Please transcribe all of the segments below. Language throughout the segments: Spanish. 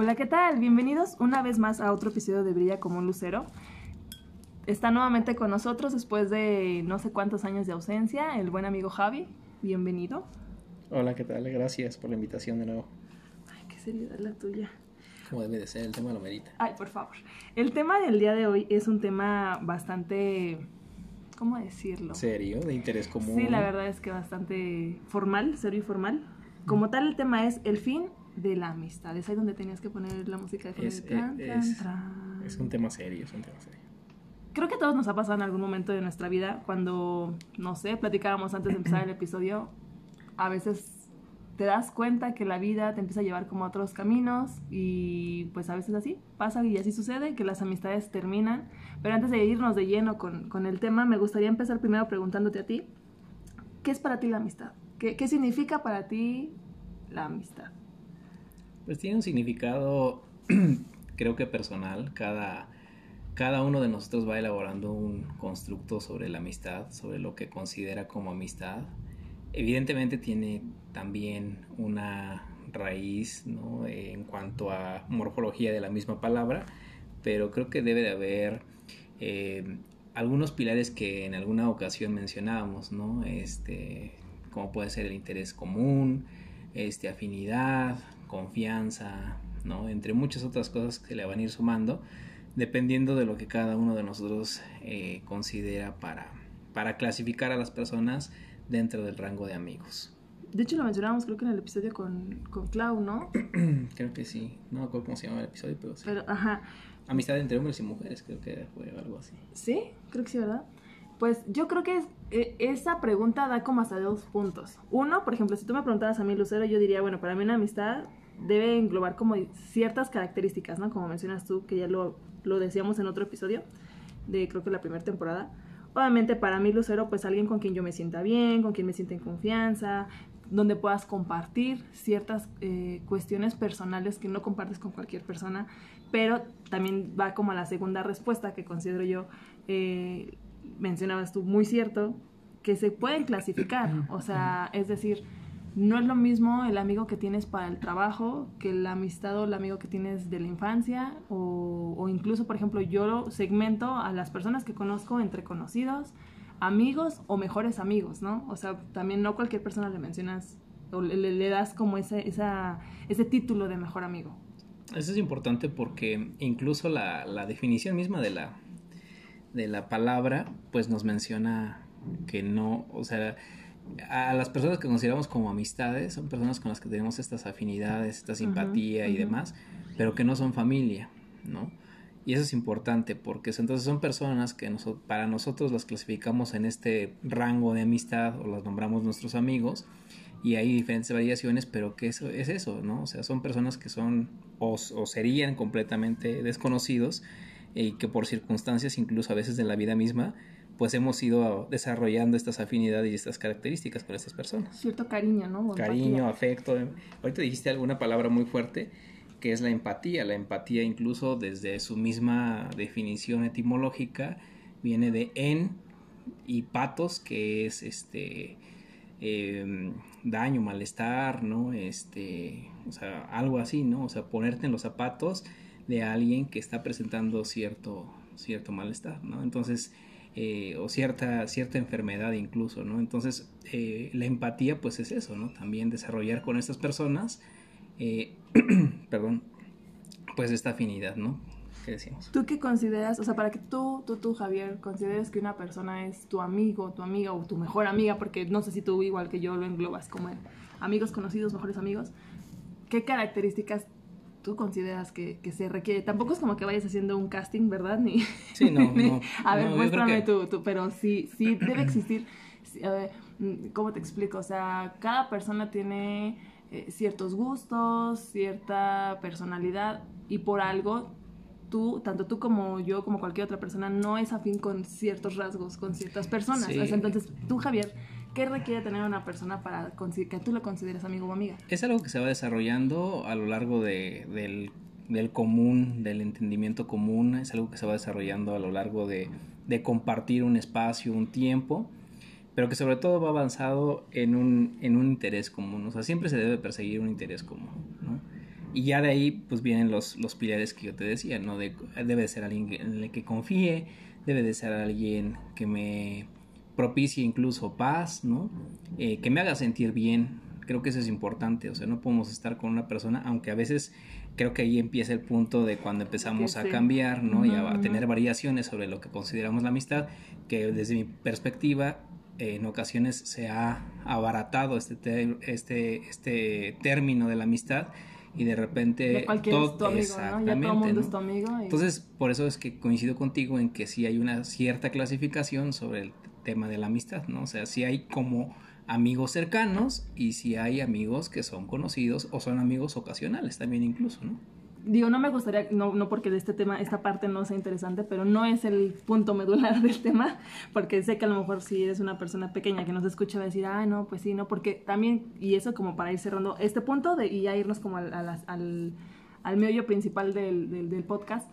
Hola, ¿qué tal? Bienvenidos una vez más a otro episodio de Brilla como un lucero. Está nuevamente con nosotros después de no sé cuántos años de ausencia el buen amigo Javi. Bienvenido. Hola, ¿qué tal? Gracias por la invitación de nuevo. Ay, qué seriedad la tuya. Como debe de ser, el tema lo merita. Ay, por favor. El tema del día de hoy es un tema bastante... ¿Cómo decirlo? ¿Serio? ¿De interés común? Sí, la verdad es que bastante formal, serio y formal. Como tal, el tema es el fin de la amistad. Es ahí donde tenías que poner la música de Es, tran, eh, es-. Es un tema serio, es un tema serio. Creo que a todos nos ha pasado en algún momento de nuestra vida cuando, no sé, platicábamos antes de empezar el episodio, a veces te das cuenta que la vida te empieza a llevar como a otros caminos y pues a veces así pasa y así sucede, que las amistades terminan. Pero antes de irnos de lleno con, con el tema, me gustaría empezar primero preguntándote a ti, ¿qué es para ti la amistad? ¿Qué, qué significa para ti la amistad? Pues tiene un significado, creo que personal. Cada, cada uno de nosotros va elaborando un constructo sobre la amistad, sobre lo que considera como amistad. Evidentemente tiene también una raíz ¿no? en cuanto a morfología de la misma palabra, pero creo que debe de haber eh, algunos pilares que en alguna ocasión mencionábamos, ¿no? Este, como puede ser el interés común, este, afinidad, confianza, ¿no? Entre muchas otras cosas que le van a ir sumando, dependiendo de lo que cada uno de nosotros eh, considera para, para clasificar a las personas dentro del rango de amigos. De hecho, lo mencionábamos creo que en el episodio con, con Clau, ¿no? Creo que sí, no me acuerdo cómo se llama el episodio, pero sí. Pero, ajá, Amistad entre hombres y mujeres, creo que fue algo así. Sí, creo que sí, ¿verdad? Pues yo creo que es- eh, esa pregunta da como hasta dos puntos. Uno, por ejemplo, si tú me preguntaras a mí, Lucero, yo diría, bueno, para mí una amistad debe englobar como ciertas características, ¿no? Como mencionas tú, que ya lo, lo decíamos en otro episodio, de creo que la primera temporada. Obviamente para mí, Lucero, pues alguien con quien yo me sienta bien, con quien me sienta en confianza, donde puedas compartir ciertas eh, cuestiones personales que no compartes con cualquier persona, pero también va como a la segunda respuesta que considero yo, eh, mencionabas tú, muy cierto, que se pueden clasificar, o sea, es decir, no es lo mismo el amigo que tienes para el trabajo que la amistad o el amigo que tienes de la infancia o, incluso, por ejemplo, yo segmento a las personas que conozco entre conocidos, amigos o mejores amigos, ¿no? O sea, también no cualquier persona le mencionas o le- le das como ese, esa, ese título de mejor amigo. Eso es importante porque incluso la, la definición misma de la, de la palabra, pues nos menciona que no, o sea, a las personas que consideramos como amistades son personas con las que tenemos estas afinidades, esta simpatía y demás, pero que no son familia, ¿no? Y eso es importante porque es- entonces son personas que para nosotros las clasificamos en este rango de amistad o las nombramos nuestros amigos y hay diferentes variaciones, pero que eso es eso, ¿no? O sea, son personas que son o, o serían completamente desconocidos y que por circunstancias incluso a veces de la vida misma, pues hemos ido desarrollando estas afinidades y estas características con estas personas. Cierto cariño, ¿no? O Cariño, empatía. afecto. Ahorita dijiste alguna palabra muy fuerte que es la empatía. La empatía incluso desde su misma definición etimológica viene de en y patos, que es este eh, daño, malestar, ¿no? Este, o sea, algo así, ¿no? O sea, ponerte en los zapatos de alguien que está presentando cierto, cierto malestar, ¿no? Entonces, eh, o cierta, cierta enfermedad incluso, ¿no? Entonces, eh, la empatía, pues es eso, ¿no? También desarrollar con estas personas, eh, perdón, pues esta afinidad, ¿no? ¿Qué decimos? ¿Tú qué consideras, o sea, para que tú, tú, tú, Javier, consideres que una persona es tu amigo, tu amiga o tu mejor amiga, porque no sé si tú igual que yo lo englobas como amigos conocidos, mejores amigos, ¿qué características tú consideras que, que se requiere? Tampoco es como que vayas haciendo un casting, ¿verdad? Ni, Sí, no, ni- no, a ver, no, muéstrame que- tú, tú, pero sí, sí debe existir, sí, a ver, mm, ¿cómo te explico? O sea, cada persona tiene eh, ciertos gustos, cierta personalidad y por algo tú, tanto tú como yo, como cualquier otra persona, no es afín con ciertos rasgos, con ciertas personas. Sí. O sea, entonces, tú, Javier, ¿qué requiere tener una persona para que tú lo consideres amigo o amiga? Es algo que se va desarrollando a lo largo de- del, del común, del entendimiento común, es algo que se va desarrollando a lo largo de, de compartir un espacio, un tiempo, pero que sobre todo va avanzado en un, en un interés común, o sea, siempre se debe perseguir un interés común, ¿no? Y ya de ahí pues vienen los, los pilares que yo te decía, ¿no? De, debe de ser alguien en el que confíe, debe de ser alguien que me propicie incluso paz, ¿no? Eh, que me haga sentir bien. Creo que eso es importante, o sea, no podemos estar con una persona, aunque a veces creo que ahí empieza el punto de cuando empezamos a cambiar, ¿no? Y a, tener variaciones sobre lo que consideramos la amistad, que desde mi perspectiva en ocasiones se ha abaratado este, este, este término de la amistad y de repente es tu amigo, ¿no? Ya todo el exactamente, mundo ¿no? es tu amigo. y- Entonces, por eso es que coincido contigo en que sí hay una cierta clasificación sobre el tema de la amistad, ¿no? O sea, sí hay como amigos cercanos y sí hay amigos que son conocidos o son amigos ocasionales también incluso, ¿no? Digo, no me gustaría, no, no porque de este tema, esta parte no sea interesante, pero no es el punto medular del tema, porque sé que a lo mejor si eres una persona pequeña que nos escucha va a decir, ah, no, pues sí, no, porque también, y eso como para ir cerrando este punto de, y ya irnos como al, a las- al, al meollo principal del, del podcast,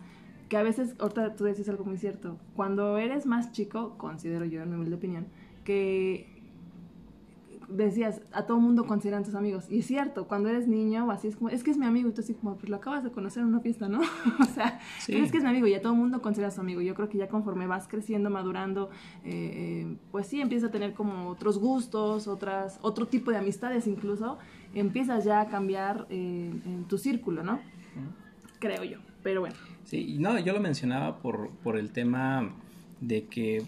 que a veces, ahorita tú decís algo muy cierto, cuando eres más chico, considero yo en mi humilde opinión, que decías, a todo mundo consideran tus amigos. Y es cierto, cuando eres niño, así es como, es que es mi amigo, y tú así como, pues lo acabas de conocer en una fiesta, ¿no? o sea, Sí. que es mi amigo y a todo mundo considera su amigo. Yo creo que ya conforme vas creciendo, madurando, eh, eh, pues sí, empiezas a tener como otros gustos, otras, otro tipo de amistades incluso, empiezas ya a cambiar eh, en tu círculo, ¿no? Creo yo, pero bueno. Sí, y no, yo lo mencionaba por, por el tema de que,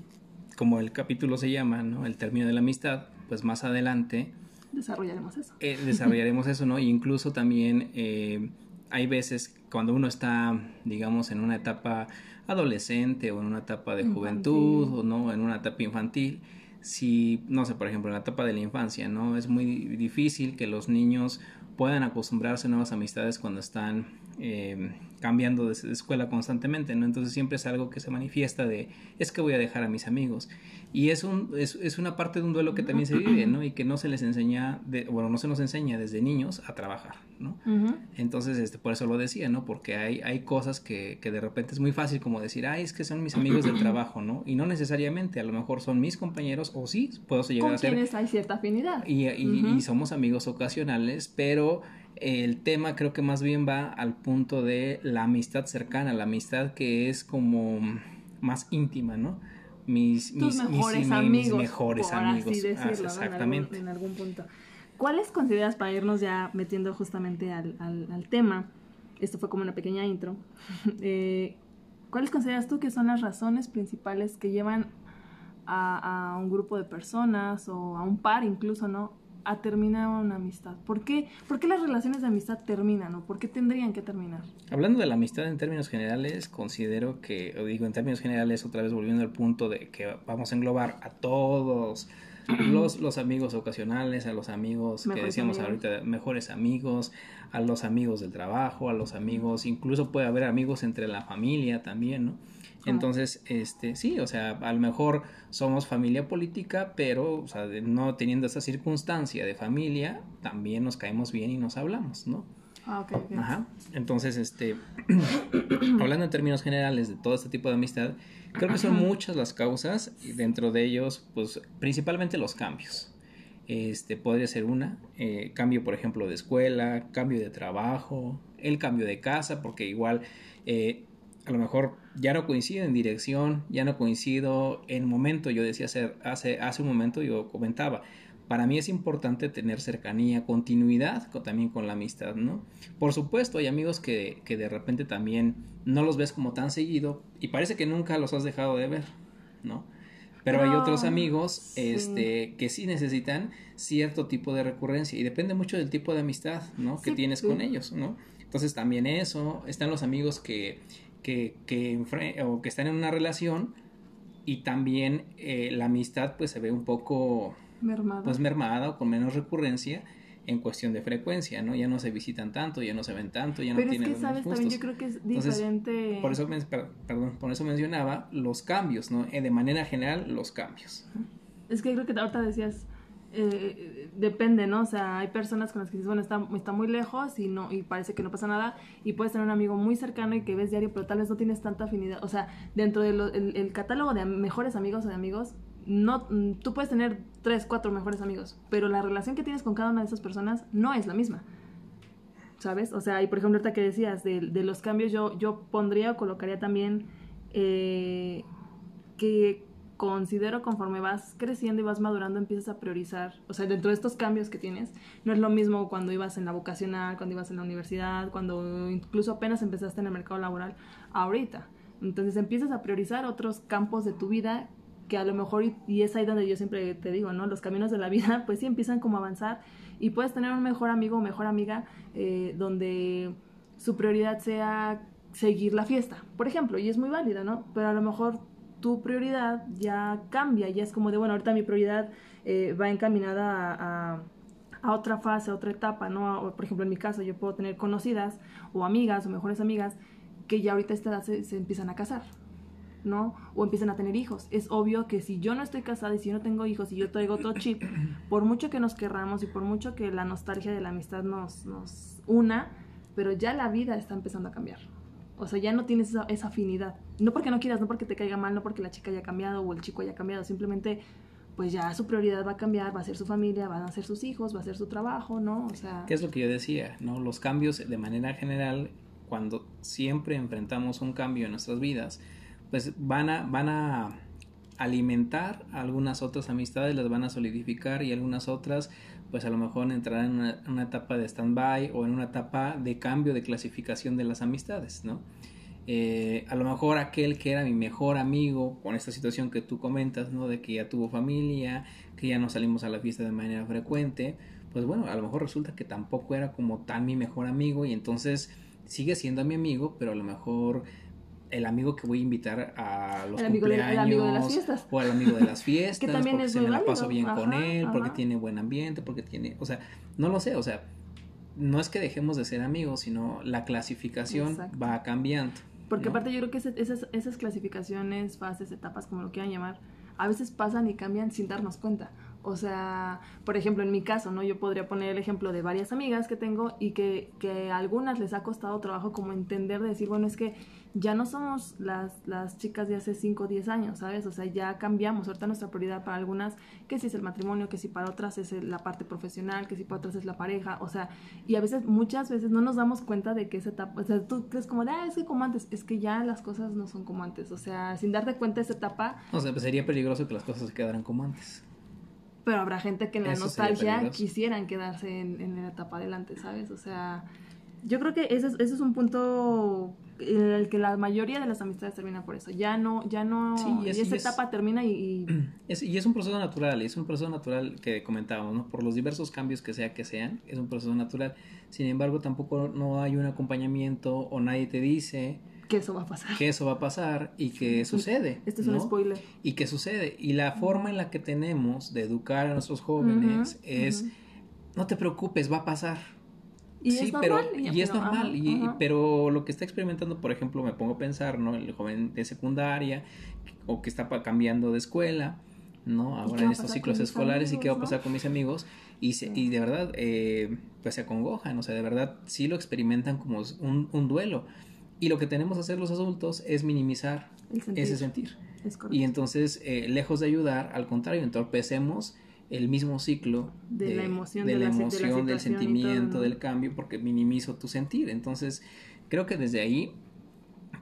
como el capítulo se llama, ¿no? El término de la amistad, pues más adelante Desarrollaremos eso. eh, desarrollaremos eso, ¿no? E incluso también eh, hay veces cuando uno está, digamos, en una etapa adolescente o en una etapa de Infantil. juventud o no, en una etapa infantil, si, no sé, por ejemplo, en la etapa de la infancia, ¿no? Es muy difícil que los niños puedan acostumbrarse a nuevas amistades cuando están eh, cambiando de escuela constantemente, ¿no? Entonces siempre es algo que se manifiesta de, es que voy a dejar a mis amigos. Y es, un, es, es una parte de un duelo que también se vive, ¿no? Y que no se les enseña, de, bueno, no se nos enseña desde niños a trabajar, ¿no? Ujú. Entonces, este, por eso lo decía, ¿no? Porque hay, hay cosas que, que de repente es muy fácil como decir, ay, es que son mis amigos del trabajo, ¿no? Y no necesariamente, a lo mejor son mis compañeros, o sí, puedo llegar Con a ser hay cierta afinidad. y, y- Ujú. y somos amigos ocasionales, pero el tema creo que más bien va al punto de la amistad cercana, la amistad que es como más íntima, ¿no? Mis, tus mis, mis- mejores mis amigos, mejores por amigos. así Ah, decirlo, ¿no? exactamente. En, algún, en algún punto. ¿Cuáles consideras, para irnos ya metiendo justamente al, al- al tema, esto fue como una pequeña intro, eh, ¿cuáles consideras tú que son las razones principales que llevan a, a un grupo de personas o a un par incluso, ¿no? A terminar una amistad. ¿Por qué, ¿Por qué las relaciones de amistad terminan o por qué tendrían que terminar? Hablando de la amistad en términos generales, considero que, o digo en términos generales, otra vez volviendo al punto de que vamos a englobar a todos los, los amigos ocasionales, a los amigos que Mejores decíamos amigos. ahorita, mejores amigos, a los amigos del trabajo, a los amigos, incluso puede haber amigos entre la familia también, ¿no? Entonces, este, sí, o sea, a lo mejor somos familia política, pero, o sea, de- no teniendo esa circunstancia de familia, también nos caemos bien y nos hablamos, ¿no? Ah. Ajá. Entonces, este, hablando en términos generales de todo este tipo de amistad, creo que son muchas las causas y dentro de ellos, pues, principalmente los cambios. Este, podría ser una, eh, cambio, por ejemplo, de escuela, cambio de trabajo, el cambio de casa, porque igual, eh, a lo mejor ya no coincido en dirección, ya no coincido en momento, yo decía hace, hace, hace un momento, yo comentaba, para mí es importante tener cercanía, continuidad con- también con la amistad, ¿no? Por supuesto, hay amigos que, que de repente también no los ves como tan seguido y parece que nunca los has dejado de ver, ¿no? Pero, hay Pero, otros amigos sí. este, que sí necesitan cierto tipo de recurrencia y depende mucho del tipo de amistad, ¿no? Que tienes sí. con ellos, ¿no? Entonces también eso, están los amigos que, que, que, o que están en una relación y también eh, la amistad pues se ve un poco Mermado. pues mermada o con menos recurrencia en cuestión de frecuencia, ¿no? Ya no se visitan tanto, ya no se ven tanto, ya no Pero es tienen que, los mismos ¿sabes? También yo gustos. creo que es Entonces, diferente. Por eso, perdón, por eso mencionaba los cambios, ¿no? Eh, de manera general, los cambios. Es que creo que ahorita decías, eh, depende, ¿no? O sea, hay personas con las que dices, bueno, está, está muy lejos y no y parece que no pasa nada y puedes tener un amigo muy cercano y que ves diario, pero tal vez no tienes tanta afinidad. O sea, dentro del el, catálogo de mejores amigos o de amigos, no, mm, tú puedes tener tres, cuatro mejores amigos, pero la relación que tienes con cada una de esas personas no es la misma. ¿Sabes? O sea, y por ejemplo, ahorita que decías de, de los cambios, yo, yo pondría o colocaría también eh, que considero conforme vas creciendo y vas madurando empiezas a priorizar, o sea, dentro de estos cambios que tienes, no es lo mismo cuando ibas en la vocacional, cuando ibas en la universidad, cuando incluso apenas empezaste en el mercado laboral, ahorita. Entonces empiezas a priorizar otros campos de tu vida que a lo mejor, y, es ahí donde yo siempre te digo, ¿no? Los caminos de la vida, pues sí empiezan como a avanzar y puedes tener un mejor amigo o mejor amiga eh, donde su prioridad sea seguir la fiesta, por ejemplo, y es muy válida, ¿no? Pero a lo mejor tu prioridad ya cambia, ya es como de, bueno, ahorita mi prioridad eh, va encaminada a, a, a otra fase, a otra etapa, ¿no? O, por ejemplo, en mi caso, yo puedo tener conocidas o amigas o mejores amigas que ya ahorita a esta edad se, se empiezan a casar, ¿no? O empiezan a tener hijos. Es obvio que si yo no estoy casada y si yo no tengo hijos y yo traigo otro chip, por mucho que nos querramos y por mucho que la nostalgia de la amistad nos, nos una, pero ya la vida está empezando a cambiar. O sea, ya no tienes esa, esa afinidad. No porque no quieras, no porque te caiga mal, no porque la chica haya cambiado o el chico haya cambiado, simplemente pues ya su prioridad va a cambiar, va a ser su familia, van a ser sus hijos, va a ser su trabajo, ¿no? O sea, ¿Qué es lo que yo decía? ¿no? Los cambios de manera general, cuando siempre enfrentamos un cambio en nuestras vidas, pues van a, van a alimentar algunas otras amistades, las van a solidificar y algunas otras pues a lo mejor entrarán en una, etapa de stand-by o en una etapa de cambio de clasificación de las amistades, ¿no? Eh, a lo mejor aquel que era mi mejor amigo con esta situación que tú comentas, ¿no? De que ya tuvo familia, que ya no salimos a la fiesta de manera frecuente, pues bueno, a lo mejor resulta que tampoco era como tan mi mejor amigo y entonces sigue siendo mi amigo, pero a lo mejor el amigo que voy a invitar a los El de- el cumpleaños amigo de las fiestas. o el amigo de las fiestas, Que también porque es se me la paso bien con Ajá, él, porque tiene buen ambiente, porque tiene, o sea, no lo sé, o sea, no es que dejemos de ser amigos, sino la clasificación Exacto. va cambiando. Porque ¿no? aparte yo creo que ese- esas, esas clasificaciones, fases, etapas, como lo quieran llamar, a veces pasan y cambian sin darnos cuenta. O sea, por ejemplo, en mi caso, ¿no? Yo podría poner el ejemplo de varias amigas que tengo y que, que a algunas les ha costado trabajo como entender de decir, bueno, es que ya no somos las, las chicas de hace 5 o 10 años, ¿sabes? O sea, ya cambiamos. Ahorita nuestra prioridad para algunas, que si es el matrimonio, que si para otras es la parte profesional, que si para otras es la pareja, o sea, y a veces, muchas veces no nos damos cuenta de que esa etapa, o sea, tú crees como de, ah, es que como antes, es que ya las cosas no son como antes, o sea, sin darte cuenta esa etapa, O sea, pues sería peligroso que las cosas se quedaran como antes. Pero habrá gente que en la Eso nostalgia quisieran quedarse en, en la etapa adelante, ¿sabes? O sea, yo creo que ese es, ese es un punto en el que la mayoría de las amistades terminan por eso. Ya no, ya no, Sí, y es- y esa y es- etapa termina y, y Es- y es un proceso natural, es un proceso natural que comentábamos, ¿no? Por los diversos cambios que sea que sean, es un proceso natural. Sin embargo, tampoco no hay un acompañamiento o nadie te dice que eso va a pasar. que eso va a pasar y que sucede. Este es ¿no? un spoiler. Y que sucede. Y la forma en la que tenemos de educar a nuestros jóvenes es, no te preocupes, va a pasar. Y sí, es pero normal. y es pero, normal. ajá, y, ajá. pero lo que está experimentando, por ejemplo, me pongo a pensar, ¿no? El joven de secundaria o que está cambiando de escuela, ¿no? Ahora en estos ciclos escolares y qué va a pasar no? con mis amigos y, se- Sí. y de verdad, eh, pues se acongojan, o sea, de verdad sí lo experimentan como un, un duelo. Y lo que tenemos que hacer los adultos es minimizar sentir. ese sentir. Es. Y entonces, eh, lejos de ayudar, al contrario, entorpecemos el mismo ciclo De la emoción, de la la si- de la emoción, del todo, sentimiento, ¿no? del cambio, porque minimizo tu sentir. Entonces, creo que desde ahí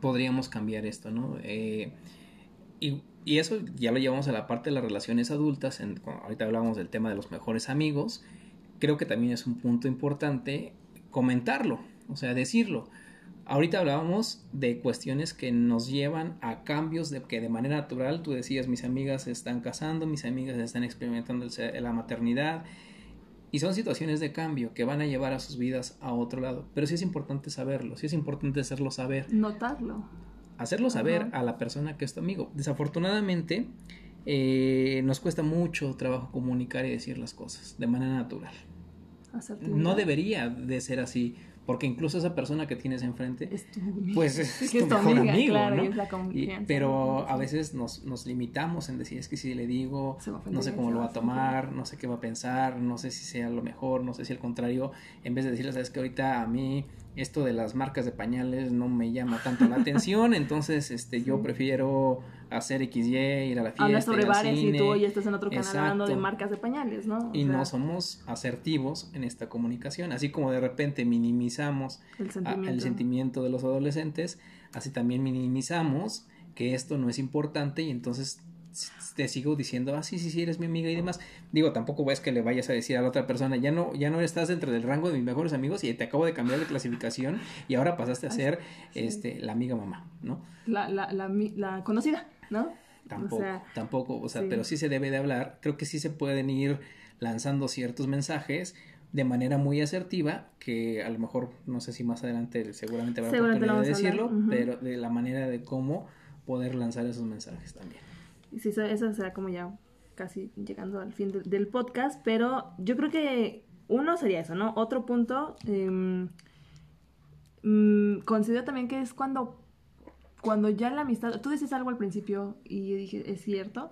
podríamos cambiar esto, ¿no? Eh, y, y eso ya lo llevamos a la parte de las relaciones adultas. En, ahorita hablábamos del tema de los mejores amigos. Creo que también es un punto importante comentarlo, o sea, decirlo. Ahorita hablábamos de cuestiones que nos llevan a cambios de que de manera natural, tú decías, mis amigas se están casando, mis amigas están experimentando la maternidad, y son situaciones de cambio que van a llevar a sus vidas a otro lado. Pero sí es importante saberlo, sí es importante hacerlo saber, Notarlo. hacerlo saber Ajá. a la persona que es tu amigo. Desafortunadamente, eh, nos cuesta mucho trabajo comunicar y decir las cosas de manera natural. No debería de ser así, porque incluso esa persona que tienes enfrente, Es tu pues es, Que tu es tu mejor amiga, amigo, claro, ¿no? y es la Y- pero a veces nos, nos limitamos en decir, es que si le digo, no sé cómo lo va a tomar, no sé qué va a pensar, no sé si sea lo mejor, no sé si al contrario, en vez de decirle, sabes que ahorita a mí esto de las marcas de pañales no me llama tanto la atención, entonces este yo prefiero hacer XY, ir a la fiesta, sobre ir al varias y cine, tú hoy estás en otro canal hablando de Exacto. marcas de pañales, ¿no? O y sea, no somos asertivos en esta comunicación, así como de repente minimizamos el a- sentimiento. el sentimiento de los adolescentes, así también minimizamos que esto no es importante y entonces te sigo diciendo, ah, sí, sí, sí, eres mi amiga y demás. Digo, tampoco es que le vayas a decir a la otra persona, ya no, ya no estás dentro del rango de mis mejores amigos y te acabo de cambiar de clasificación y ahora pasaste a ser sí. este, la amiga mamá, ¿no? La, la, la, la conocida, ¿no? Tampoco, O sea, tampoco, o sea, sí. pero sí se debe de hablar. Creo que sí se pueden ir lanzando ciertos mensajes de manera muy asertiva, que a lo mejor, no sé si más adelante seguramente habrá Seguramente oportunidad de decirlo, pero de la manera de cómo poder lanzar esos mensajes también. Sí, eso, eso será como ya casi llegando al fin del, del podcast, pero yo creo que uno sería eso, ¿no? Otro punto, em, mm, considero también que es cuando, cuando ya la amistad, tú dices algo al principio y yo dije, es cierto,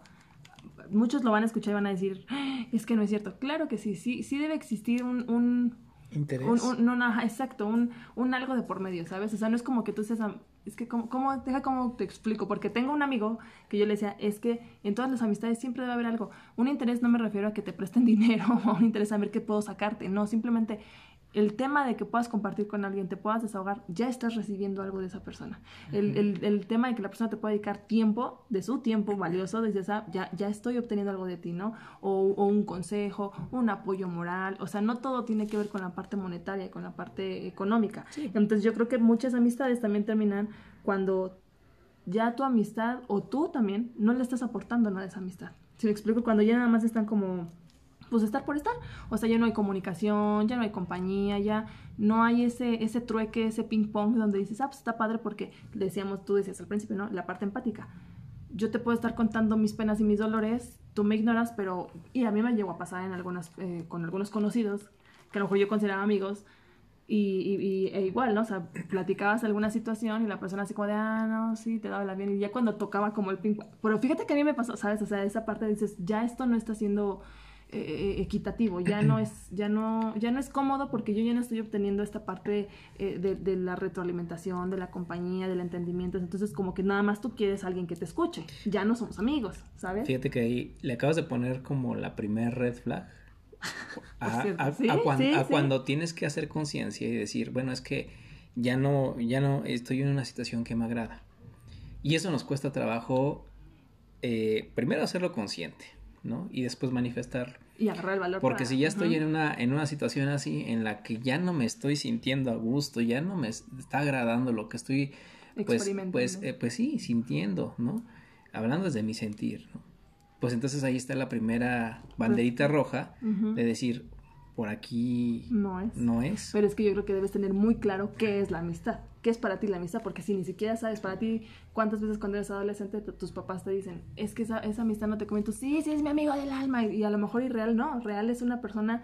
muchos lo van a escuchar y van a decir, "Ah, es que no es cierto. Claro que sí, sí, sí debe existir un, un, Interés. un, un- no, no, exacto, un, un algo de por medio, ¿sabes? O sea, no es como que tú seas, es que, ¿cómo, cómo, deja cómo te explico? Porque tengo un amigo que yo le decía, es que en todas las amistades siempre debe haber algo. Un interés no me refiero a que te presten dinero o un interés a ver qué puedo sacarte, no, simplemente el tema de que puedas compartir con alguien, te puedas desahogar, ya estás recibiendo algo de esa persona. El, el, el tema de que la persona te pueda dedicar tiempo, de su tiempo valioso, dices, ah, ya, ya estoy obteniendo algo de ti, ¿no? O, o un consejo, un apoyo moral, o sea, no todo tiene que ver con la parte monetaria, con la parte económica. Entonces yo creo que muchas amistades también terminan cuando ya tu amistad o tú también no le estás aportando nada a esa amistad. Si me explico, cuando ya nada más están como pues estar por estar. O sea, ya no hay comunicación, ya no hay compañía, ya no hay ese, ese trueque, ese ping pong donde dices, ah, pues está padre porque decíamos, tú decías al principio, ¿no? La parte empática. Yo te puedo estar contando mis penas y mis dolores, tú me ignoras, pero, y a mí me llegó a pasar en algunas, eh, con algunos conocidos, que a lo mejor yo consideraba amigos, y, y- e igual, ¿no? O sea, platicabas alguna situación y la persona así como de, ah, no, sí, te daba la bien. Y ya cuando tocaba como el ping Pero fíjate que a mí me pasó, ¿sabes? O sea, esa parte dices, ya esto no está siendo eh, equitativo, ya no es, ya no, ya no es cómodo porque yo ya no estoy obteniendo esta parte eh, de, de la retroalimentación, de la compañía, del entendimiento. Entonces, como que nada más tú quieres a alguien que te escuche. Ya no somos amigos, ¿sabes? Fíjate que ahí le acabas de poner como la primer red flag. A, cierto, a- sí, a cuan- sí, a sí. cuando tienes que hacer conciencia y decir, bueno, es que ya no, ya no estoy en una situación que me agrada. Y eso nos cuesta trabajo, eh, primero hacerlo consciente, ¿no? Y después manifestarlo. Y agarrar el valor. Porque para- si ya estoy en una, en una situación así en la que ya no me estoy sintiendo a gusto, ya no me es- está agradando lo que estoy, pues, pues, eh, pues sí, sintiendo, ¿no? Hablando desde mi sentir, ¿no? Pues entonces ahí está la primera banderita roja de decir, por aquí No es. no es. Pero es que yo creo que debes tener muy claro qué es la amistad. ¿Qué es para ti la amistad? Porque si ni siquiera sabes para ti cuántas veces cuando eres adolescente tu- tus papás te dicen, es que esa, esa amistad no te comento, sí, sí, es mi amigo del alma. Y, y a lo mejor irreal no. Real es una persona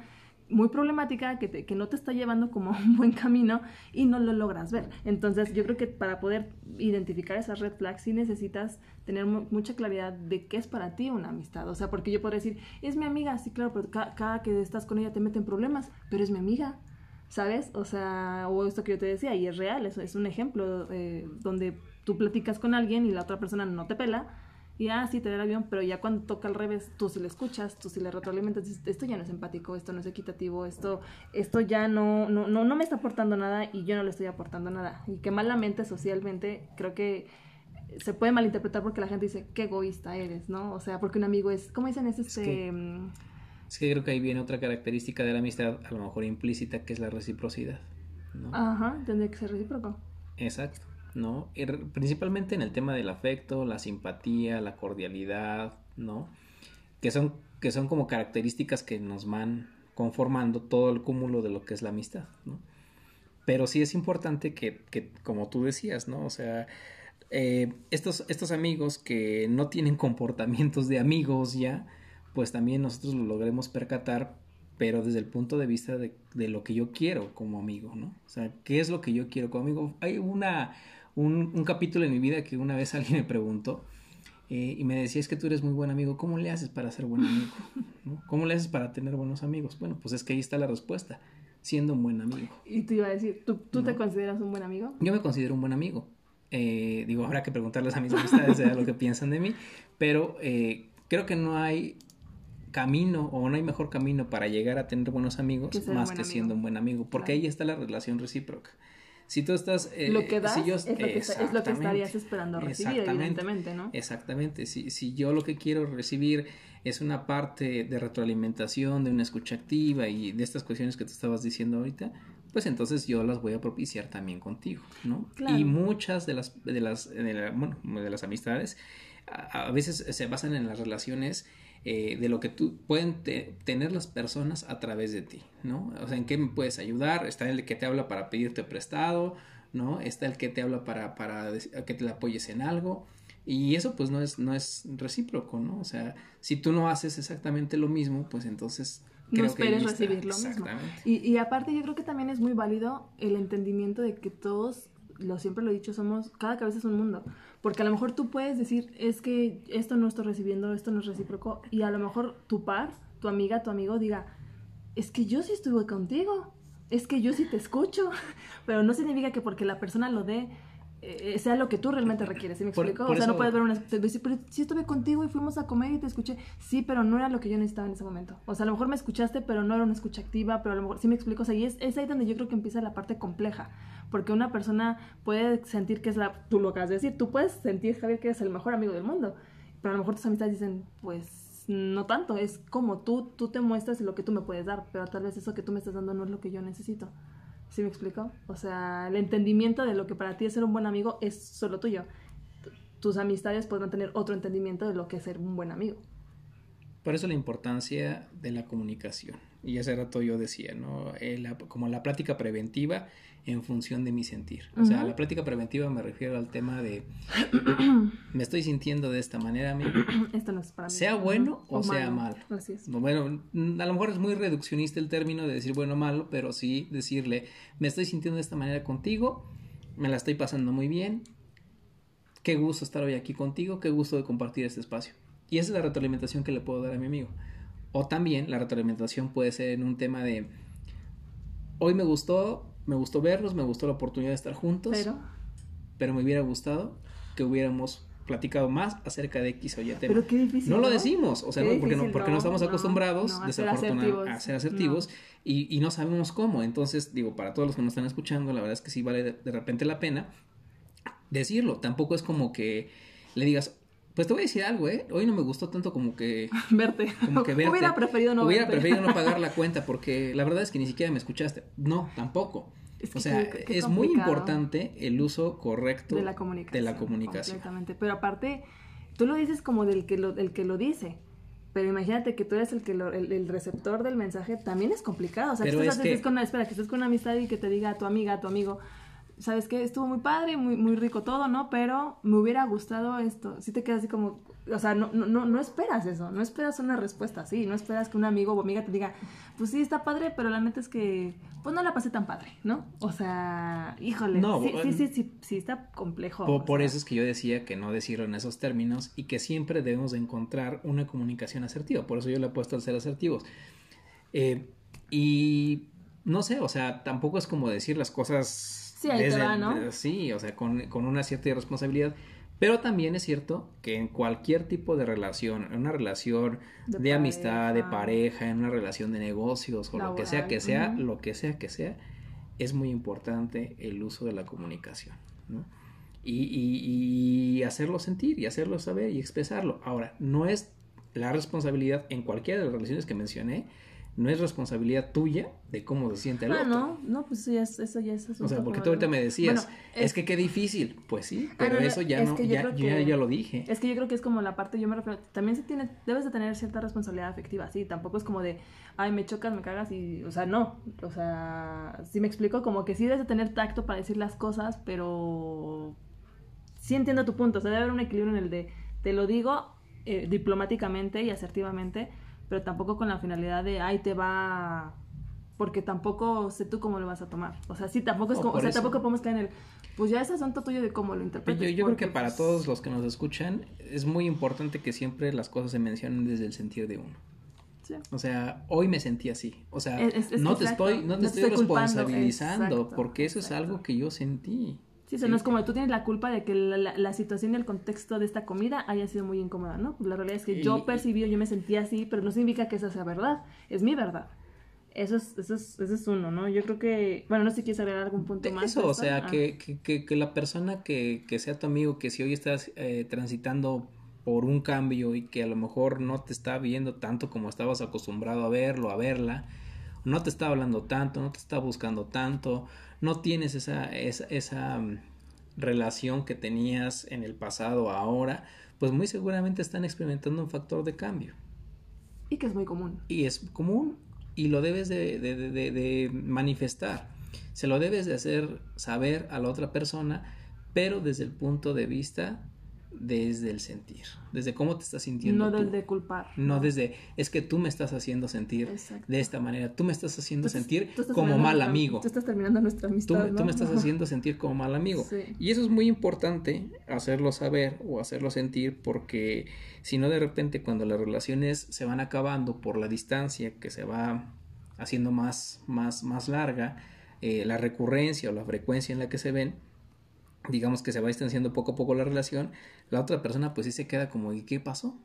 muy problemática que, te- que no te está llevando como un buen camino y no lo logras ver. Entonces yo creo que para poder identificar esas red flags sí necesitas tener mu- mucha claridad de qué es para ti una amistad. O sea, porque yo puedo decir, es mi amiga, sí, claro, pero ca- cada que estás con ella te meten problemas, pero es mi amiga. ¿sabes? O sea, o esto que yo te decía, y es real, es un ejemplo eh, donde tú platicas con alguien y la otra persona no te pela, y ah, sí, te da el avión, pero ya cuando toca al revés, tú sí le escuchas, tú sí le retroalimentas, dices, esto ya no es empático, esto no es equitativo, esto, esto ya no, no, no, no me está aportando nada y yo no le estoy aportando nada. Y que malamente, socialmente, creo que se puede malinterpretar porque la gente dice, qué egoísta eres, ¿no? O sea, porque un amigo es, ¿cómo dicen? Es este... que- mm, Es que creo que ahí viene otra característica de la amistad, a lo mejor implícita, que es la reciprocidad, ¿no? Ajá, tendría que ser recíproco. Exacto, ¿no? Re- principalmente en el tema del afecto, la simpatía, la cordialidad, ¿no? Que son, que son como características que nos van conformando todo el cúmulo de lo que es la amistad, ¿no? Pero sí es importante que, que como tú decías, ¿no? O sea, eh, estos, estos amigos que no tienen comportamientos de amigos ya, pues también nosotros lo logremos percatar pero desde el punto de vista de, de, lo que yo quiero como amigo, ¿no? O sea, ¿qué es lo que yo quiero como amigo? Hay una, un, un capítulo en mi vida que una vez alguien me preguntó eh, y me decía, es que tú eres muy buen amigo, ¿cómo le haces para ser buen amigo? ¿No? ¿Cómo le haces para tener buenos amigos? Bueno, pues es que ahí está la respuesta, siendo un buen amigo. Y te iba a decir, ¿tú, tú te consideras un buen amigo? Yo me considero un buen amigo. Eh, digo, habrá que preguntarles a mis amistades de lo que piensan de mí, pero eh, creo que no hay camino o no hay mejor camino para llegar a tener buenos amigos más buen que amigo. siendo un buen amigo, porque Claro. ahí está la relación recíproca. Si tú estás... eh, lo que das si yo- es, lo que, es lo que estarías esperando recibir, evidentemente, ¿no? Exactamente, si, si yo lo que quiero recibir es una parte de retroalimentación, de una escucha activa y de estas cuestiones que te estabas diciendo ahorita, pues entonces yo las voy a propiciar también contigo, ¿no? Claro. Y muchas de las, de las, de la- bueno, de las amistades a, a veces se basan en las relaciones eh, de lo que tú pueden te- tener las personas a través de ti, ¿no? O sea, ¿en qué me puedes ayudar? Está el que te habla para pedirte prestado, ¿no? Está el que te habla para, para que te apoyes en algo. Y eso pues no es, no es recíproco, ¿no? O sea, si tú no haces exactamente lo mismo, pues entonces... No creo ahí esperes recibir lo mismo. Y, y aparte yo creo que también es muy válido el entendimiento de que todos, lo siempre lo he dicho, somos, cada cabeza es un mundo. Porque a lo mejor tú puedes decir, es que esto no estoy recibiendo, esto no es recíproco, y a lo mejor tu par, tu amiga, tu amigo diga, es que yo sí estuve contigo, es que yo sí te escucho, pero no significa que porque la persona lo dé, eh, sea lo que tú realmente requieres, ¿sí me Por- explico? por o sea, no eso- puedes ver una... decir, pero sí estuve contigo y fuimos a comer y te escuché. Sí, pero no era lo que yo necesitaba en ese momento. O sea, a lo mejor me escuchaste, pero no era una escucha activa, pero a lo mejor sí me explico. O sea, y es, es ahí donde yo creo que empieza la parte compleja. Porque una persona puede sentir que es la... Tú lo acabas de decir, tú puedes sentir, Javier, que eres el mejor amigo del mundo. Pero a lo mejor tus amistades dicen, pues no tanto, es como tú, tú te muestras lo que tú me puedes dar, pero tal vez eso que tú me estás dando no es lo que yo necesito. ¿Sí me explico? O sea, el entendimiento de lo que para ti es ser un buen amigo es solo tuyo. Tus amistades podrán tener otro entendimiento de lo que es ser un buen amigo. Por eso la importancia de la comunicación. Y hace rato yo decía, ¿no? Eh, la- como la plática preventiva en función de mi sentir. O sea, la plática preventiva me refiero al tema de me estoy sintiendo de esta manera, amigo. Esto no es para mí. Sea bueno o sea malo. Así es. Bueno, a lo mejor es muy reduccionista el término de decir bueno o malo, pero sí decirle, me estoy sintiendo de esta manera contigo, me la estoy pasando muy bien, qué gusto estar hoy aquí contigo, qué gusto de compartir este espacio. Y esa es la retroalimentación que le puedo dar a mi amigo. O también la retroalimentación puede ser en un tema de, hoy me gustó, me gustó verlos, me gustó la oportunidad de estar juntos, Pero, pero me hubiera gustado que hubiéramos platicado más acerca de X o Y tema. pero qué difícil. No lo decimos, o sea, no, porque, no, porque no no, estamos acostumbrados a ser desafortunadamente, asertivos. a ser asertivos y, y no sabemos cómo. Entonces, digo, para todos los que nos están escuchando, la verdad es que sí vale de, de repente la pena decirlo. Tampoco es como que le digas, pues te voy a decir algo, ¿eh? Hoy no me gustó tanto como que... Verte. Como que verte. Hubiera preferido no Hubiera verte. preferido no pagar la cuenta porque la verdad es que ni siquiera me escuchaste. No, tampoco. Es que o sea, qué- qué es muy importante el uso correcto de la comunicación. de la comunicación. Completamente. Pero aparte, tú lo dices como del que lo, el que lo dice. Pero imagínate que tú eres el que lo- el, el receptor del mensaje, también es complicado. O sea, que es estás, que- estés con una, espera, que estés con una amistad y que te diga a tu amiga, a tu amigo, sabes que estuvo muy padre, muy, muy rico todo, ¿no? Pero me hubiera gustado esto. Sí te quedas así como, o sea, no, no, no, no esperas eso, no esperas una respuesta así, no esperas que un amigo o amiga te diga, pues sí, está padre, pero la neta es que, pues no la pasé tan padre, ¿no? O sea, híjole, No, sí, bueno. sí, sí, sí, sí, está complejo. Por, eso es que yo decía que no decirlo en esos términos y que siempre debemos de encontrar una comunicación asertiva. Por eso yo le he puesto al ser asertivos. Eh, y no sé, o sea, tampoco es como decir las cosas. Sí, ahí te va, ¿no? sí, o sea, con, con una cierta irresponsabilidad. Pero también es cierto que en cualquier tipo de relación, en una relación de, De amistad, de pareja. en una relación de negocios o lo que sea que sea, lo que sea que sea, es muy importante el uso de la comunicación, ¿no? Y, y- y hacerlo sentir y hacerlo saber y expresarlo. Ahora, no es la responsabilidad en cualquiera de las relaciones que mencioné, no es responsabilidad tuya de cómo se siente el Ah, otro. no, no, pues eso ya es, eso ya es O sea, porque tú ahorita me decías, Bueno, es, que qué difícil. Pues sí, Ah, pero no, eso ya es no, que yo ya, yo ya, que- ya lo dije. Es que yo creo que es como la parte, yo me refiero, también se tiene, debes de tener cierta responsabilidad afectiva, sí, tampoco es como de, ay, me chocas, me cagas y, o sea, no, o sea, sí me explico, como que sí debes de tener tacto para decir las cosas, pero sí entiendo tu punto, o sea, debe haber un equilibrio en el de, te lo digo eh, diplomáticamente y asertivamente, pero tampoco con la finalidad de, ay, te va porque tampoco sé tú cómo lo vas a tomar. O sea, sí, tampoco es O como, o sea, eso. tampoco podemos caer en el, pues ya es asunto tuyo de cómo lo Yo, interpretes. yo creo que para pues, todos los que nos escuchan es muy importante que siempre las cosas se mencionen desde el sentir de uno. sí. O sea, hoy me sentí así. O sea, Es- es- es no te estoy, no te no te estoy, estoy responsabilizando, exacto, porque eso es exacto. algo que yo sentí. Sí, o sea, no es como tú tienes la culpa de que la, la- la situación y el contexto de esta comida haya sido muy incómoda, ¿no? Pues la realidad es que Y- yo percibí, yo me sentía así, pero no significa que esa sea verdad, es mi verdad. Eso es, eso es, eso es uno, ¿no? Yo creo que, bueno, no sé si quieres agregar algún punto De más. eso, o sea, Ah. que, que, que, que la persona que, que sea tu amigo, que si hoy estás eh, transitando por un cambio y que a lo mejor no te está viendo tanto como estabas acostumbrado a verlo, a verla, no te está hablando tanto, no te está buscando tanto, no tienes esa, esa, esa mm, relación que tenías en el pasado ahora, pues muy seguramente están experimentando un factor de cambio Y que es muy común. y es común y lo debes de, de- de- de- de manifestar. Se lo debes de hacer saber a la otra persona, pero desde el punto de vista, desde el sentir, desde cómo te estás sintiendo. No tú. desde culpar. No desde, es que tú me estás haciendo sentir Exacto. de esta manera, tú me estás haciendo Tú sentir tú estás como mal amigo. Tú estás terminando nuestra amistad, tú ¿no? me estás haciendo sentir como mal amigo. Sí. Y eso es muy importante hacerlo saber o hacerlo sentir porque si no de repente cuando las relaciones se van acabando por la distancia que se va haciendo más, más, más larga, eh, la recurrencia o la frecuencia en la que se ven, digamos que se va distanciando poco a poco la relación, la otra persona pues sí se queda como, ¿y qué pasó?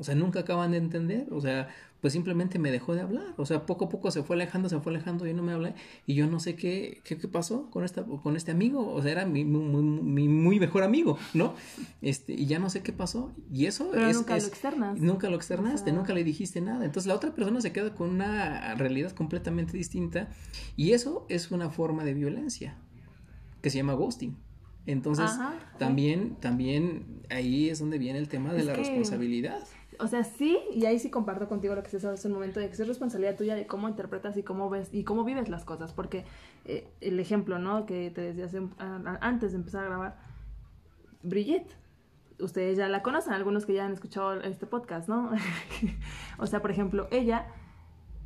O sea, nunca acaban de entender, o sea, pues simplemente me dejó de hablar, o sea, poco a poco se fue alejando, se fue alejando y no me habla y yo no sé qué, qué, qué pasó con, esta, con este amigo, o sea, era mi, mi, mi- mi muy mejor amigo, ¿no? Este, y ya no sé qué pasó y eso Pero es... nunca es- lo externas. Nunca lo externaste, O sea- nunca le dijiste nada. Entonces la otra persona se queda con una realidad completamente distinta y eso es una forma de violencia que se llama ghosting. Entonces Ajá, sí. también, también ahí es donde viene el tema de Es la que- responsabilidad. O sea, sí, y ahí sí comparto contigo lo que se hace un momento de que es responsabilidad tuya de cómo interpretas y cómo ves y cómo vives las cosas. Porque eh, el ejemplo, ¿no? Que te decía hace antes de empezar a grabar, Brigitte. Ustedes ya la conocen, algunos que ya han escuchado este podcast, ¿no? o sea, por ejemplo, ella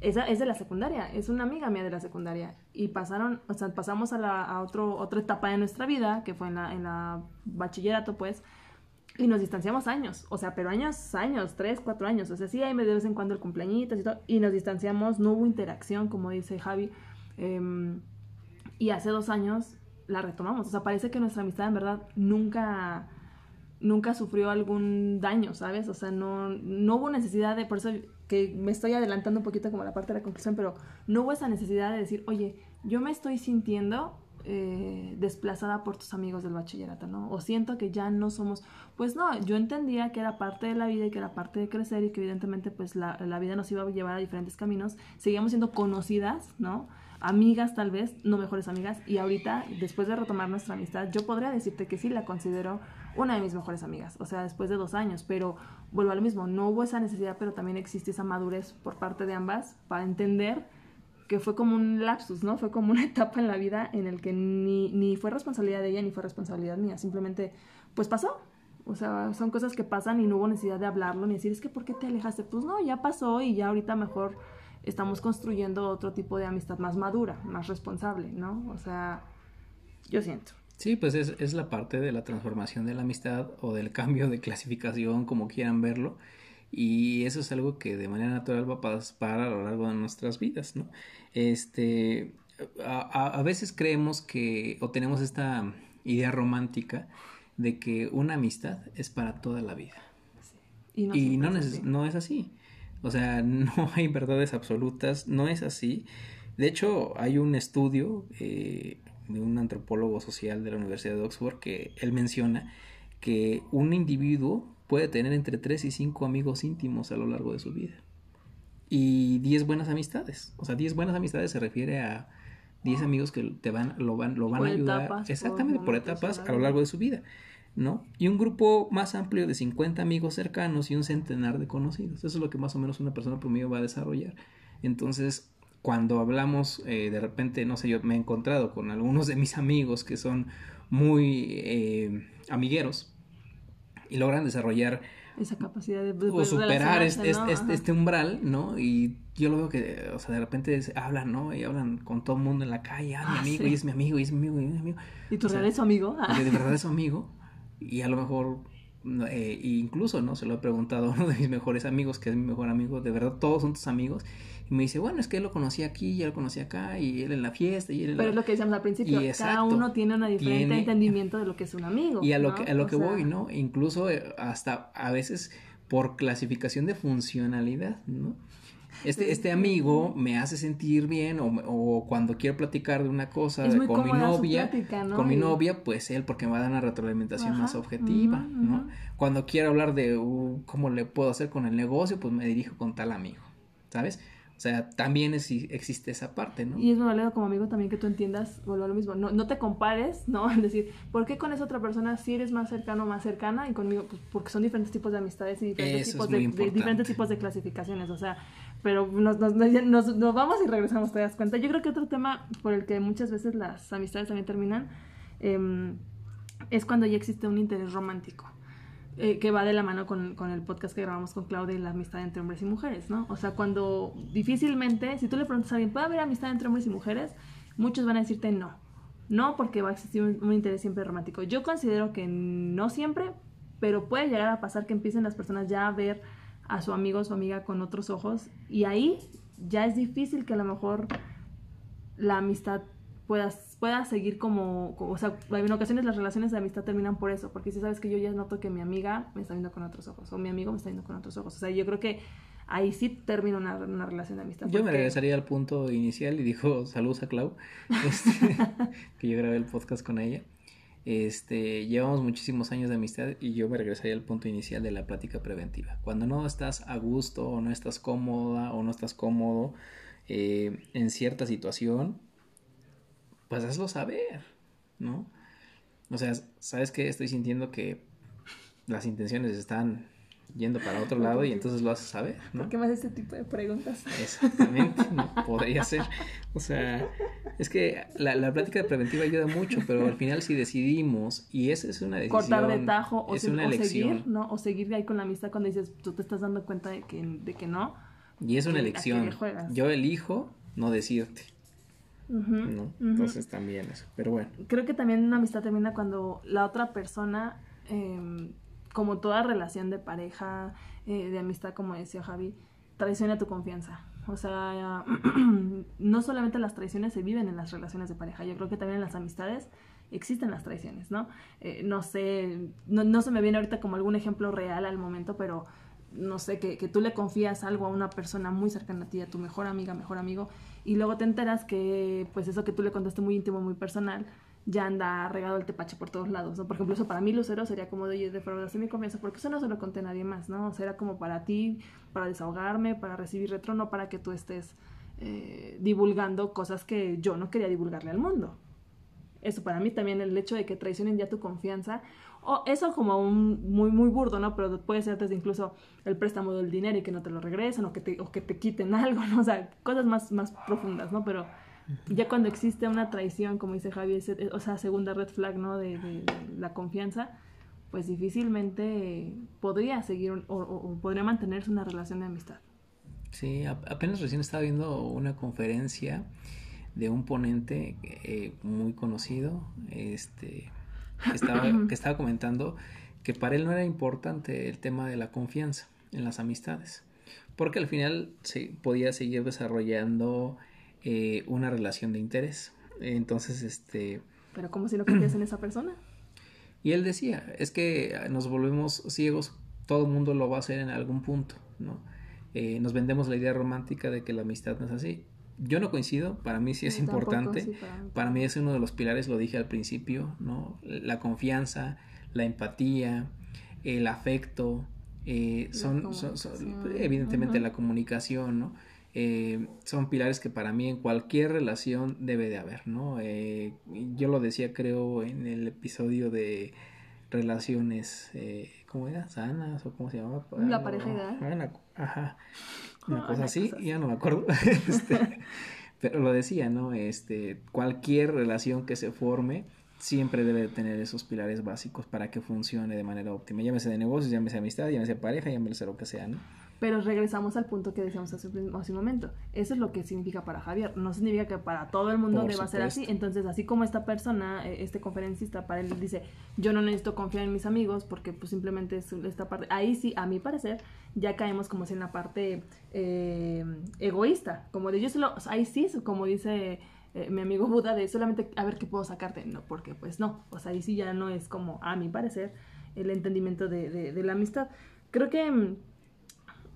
esa es de la secundaria, es una amiga mía de la secundaria. Y pasaron, o sea, pasamos a, la, a otro, otra etapa de nuestra vida, que fue en la, en la bachillerato, pues, y nos distanciamos años, o sea, pero años, años, tres, cuatro años, o sea, sí hay de vez en cuando el cumpleañitos y todo, y nos distanciamos, no hubo interacción, como dice Javi, em, y hace dos años la retomamos, o sea, parece que nuestra amistad en verdad nunca, nunca sufrió algún daño, ¿sabes? O sea, no, no hubo necesidad de, por eso que me estoy adelantando un poquito como la parte de la conclusión, pero no hubo esa necesidad de decir, oye, yo me estoy sintiendo eh, desplazada por tus amigos del bachillerato, ¿no? O siento que ya no somos, pues no, yo entendía que era parte de la vida y que era parte de crecer y que evidentemente pues la, la vida nos iba a llevar a diferentes caminos, seguíamos siendo conocidas, ¿no? Amigas tal vez, no mejores amigas, y ahorita, después de retomar nuestra amistad, yo podría decirte que sí la considero una de mis mejores amigas, o sea, después de dos años, pero vuelvo a lo mismo, no hubo esa necesidad, pero también existe esa madurez por parte de ambas para entender que fue como un lapsus, ¿no? Fue como una etapa en la vida en el que ni, ni fue responsabilidad de ella ni fue responsabilidad mía, simplemente pues pasó. O sea, son cosas que pasan y no hubo necesidad de hablarlo ni decir, es que ¿por qué te alejaste? Pues no, ya pasó y ya ahorita mejor estamos construyendo otro tipo de amistad más madura, más responsable, ¿no? O sea, yo siento. Sí, pues es, es la parte de la transformación de la amistad o del cambio de clasificación, como quieran verlo. Y eso es algo que de manera natural va a pasar a lo largo de nuestras vidas, ¿no? Este, a, a- veces creemos que, o tenemos esta idea romántica de que una amistad es para toda la vida. Y no, y siempre no, es no es así. O sea, no hay verdades absolutas, no es así. De hecho, hay un estudio eh, de un antropólogo social de la Universidad de Oxford que él menciona que un individuo puede tener entre 3 y 5 amigos íntimos a lo largo de su vida. Y 10 buenas amistades. O sea, 10 buenas amistades se refiere a 10 amigos que te van, lo van, lo van Por a ayudar. etapas, exactamente, por, etapas a lo largo de su vida. ¿No? Y un grupo más amplio de 50 amigos cercanos y un centenar de conocidos. Eso es lo que más o menos una persona promedio va a desarrollar. Entonces, cuando hablamos, eh, de repente, no sé, yo me he encontrado con algunos de mis amigos que son muy eh, amigueros y logran desarrollar esa capacidad de, de o superar relacionarse, este, ¿no? este, este umbral, ¿no? Y yo lo veo que, o sea, de repente hablan, ¿no? Y hablan con todo el mundo en la calle, ah, mi Ah, amigo, sí. y es mi amigo, y es mi amigo, y es mi amigo. y tu o sea, real es su amigo. Ah. de verdad es su amigo y a lo mejor eh, incluso no se lo he preguntado a uno de mis mejores amigos que es mi mejor amigo de verdad todos son tus amigos y me dice bueno es que él lo conocí aquí y él lo conocí acá y él en la fiesta y él en Pero la... es lo que decíamos al principio, Y cada exacto, uno tiene un diferente tiene- entendimiento de lo que es un amigo. y a lo ¿no? que a lo O que sea, voy no incluso eh, hasta a veces por clasificación de funcionalidad no este, este amigo me hace sentir bien o, o cuando quiero platicar de una cosa con mi novia, plática, ¿no? con mi novia, pues él porque me va a dar una retroalimentación Ajá, más objetiva, ¿no? Cuando quiero hablar de uh, cómo le puedo hacer con el negocio, pues me dirijo con tal amigo, ¿sabes? O sea, también es- existe esa parte, ¿no? Y es válido como amigo también que tú entiendas, vuelvo a lo mismo, no, no te compares, ¿no? Es decir, ¿por qué con esa otra persona sí eres más cercano o más cercana y conmigo? Pues porque son diferentes tipos de amistades y diferentes, Eso tipos de, diferentes tipos de clasificaciones, o sea, pero nos, nos, nos- vamos y regresamos, ¿te das cuenta? Yo creo que otro tema por el que muchas veces las amistades también terminan em, es cuando ya existe un interés romántico. eh, que va de la mano con, con el podcast que grabamos con Claudia y la amistad entre hombres y mujeres, ¿no? O sea, cuando difícilmente, si tú le preguntas a alguien, ¿puede haber amistad entre hombres y mujeres? Muchos van a decirte no. No, porque va a existir un interés siempre romántico. Yo considero que no siempre, pero puede llegar a pasar que empiecen las personas ya a ver a su amigo o su amiga con otros ojos y ahí ya es difícil que a lo mejor la amistad pueda, pueda seguir como, o sea, en ocasiones las relaciones de amistad terminan por eso, porque si sabes que yo ya noto que mi amiga me está viendo con otros ojos, o mi amigo me está viendo con otros ojos, o sea, yo creo que ahí sí termina una, una relación de amistad. Yo me regresaría al punto inicial y dijo saludos a Clau, este, que yo grabé el podcast con ella. Este, llevamos muchísimos años de amistad y yo me regresaría al punto inicial de la plática preventiva. Cuando no estás a gusto o no estás cómoda o no estás cómodo eh, en cierta situación, pues hazlo saber, ¿no? O sea, sabes que estoy sintiendo que las intenciones están yendo para otro lado y entonces lo haces saber, ¿no? ¿Por qué me haces este tipo de preguntas? Exactamente, no podría ser. O sea, es que la, la plática preventiva ayuda mucho, pero al final si decidimos, y esa es una decisión, Cortar de tajo o, es se- una o seguir, ¿no? O seguir de ahí con la amistad cuando dices, tú te estás dando cuenta de que, de que no. y es una ¿A qué elección. Yo elijo no decirte, ¿no? Entonces también eso, pero bueno. creo que también una amistad termina cuando la otra persona, eh, como toda relación de pareja, eh, de amistad, como decía Javi, traiciona tu confianza. O sea, no solamente las traiciones se viven en las relaciones de pareja, yo creo que también en las amistades existen las traiciones, ¿no? Eh, no sé, no, se me viene ahorita como algún ejemplo real al momento, pero no sé, que, que tú le confías algo a una persona muy cercana a ti, a tu mejor amiga, mejor amigo, y luego te enteras que pues eso que tú le contaste muy íntimo, muy personal, ya anda regado el tepache por todos lados, ¿no? Por ejemplo, eso para mí, Lucero, sería como de, oye, mi confianza, porque eso no se lo conté a nadie más, ¿no? O era como para ti, para desahogarme, para recibir retro, no para que tú estés eh, divulgando cosas que yo no quería divulgarle al mundo. Eso para mí también el hecho de que traicionen ya tu confianza, o eso como un muy muy burdo, ¿no? Pero puede ser desde incluso el préstamo del dinero y que no te lo regresen o que te, o que te quiten algo, ¿no? O sea, cosas más, más profundas, ¿no? Pero ya cuando existe una traición, como dice Javi, ese- o sea, segunda red flag, ¿no? De, de- de la confianza, pues difícilmente podría seguir un- o, podría mantenerse una relación de amistad. Sí, apenas recién estaba viendo una conferencia de un ponente eh, muy conocido, este, que estaba, que estaba comentando que para él no era importante el tema de la confianza en las amistades, porque al final se podía seguir desarrollando eh, una relación de interés. Entonces, este, Pero como si no confías en esa persona. y él decía, es que nos volvemos ciegos, todo el mundo lo va a hacer en algún punto, ¿no? Eh, nos vendemos la idea romántica de que la amistad no es así. Yo no coincido, para mí sí es Yo tampoco, importante, sí, para mí para mí es uno de los pilares, lo dije al principio, ¿no? La confianza, la empatía, el afecto, eh, son, son- son- evidentemente la comunicación, ¿no? Eh, son pilares que para mí en cualquier relación debe de haber, ¿no? Eh, yo lo decía creo en el episodio de relaciones, eh, ¿cómo era? Sanas o cómo se llamaba? La pareja ideal. ajá, una cosa una así, cosa así. ya no me acuerdo. Este, pero lo decía, ¿no? Este, cualquier relación que se forme siempre debe tener esos pilares básicos para que funcione de manera óptima. Llámese de negocios, llámese amistad, llámese pareja, llámese lo que sea, ¿no? Pero regresamos al punto que decíamos hace, un- hace un momento. Eso es lo que significa para Javier. No significa que para todo el mundo Por deba ser así. Entonces, así como esta persona, eh, este conferencista, para él dice, yo no necesito confiar en mis amigos porque pues simplemente es esta parte. Ahí sí, a mi parecer, ya caemos como si en la parte eh, egoísta. Como de yo solo, ahí sí, como dice eh, mi amigo Buda, de solamente a ver qué puedo sacarte. No, porque pues no. O sea, ahí sí ya no es como, a mi parecer, el entendimiento de, de- de la amistad. Creo que...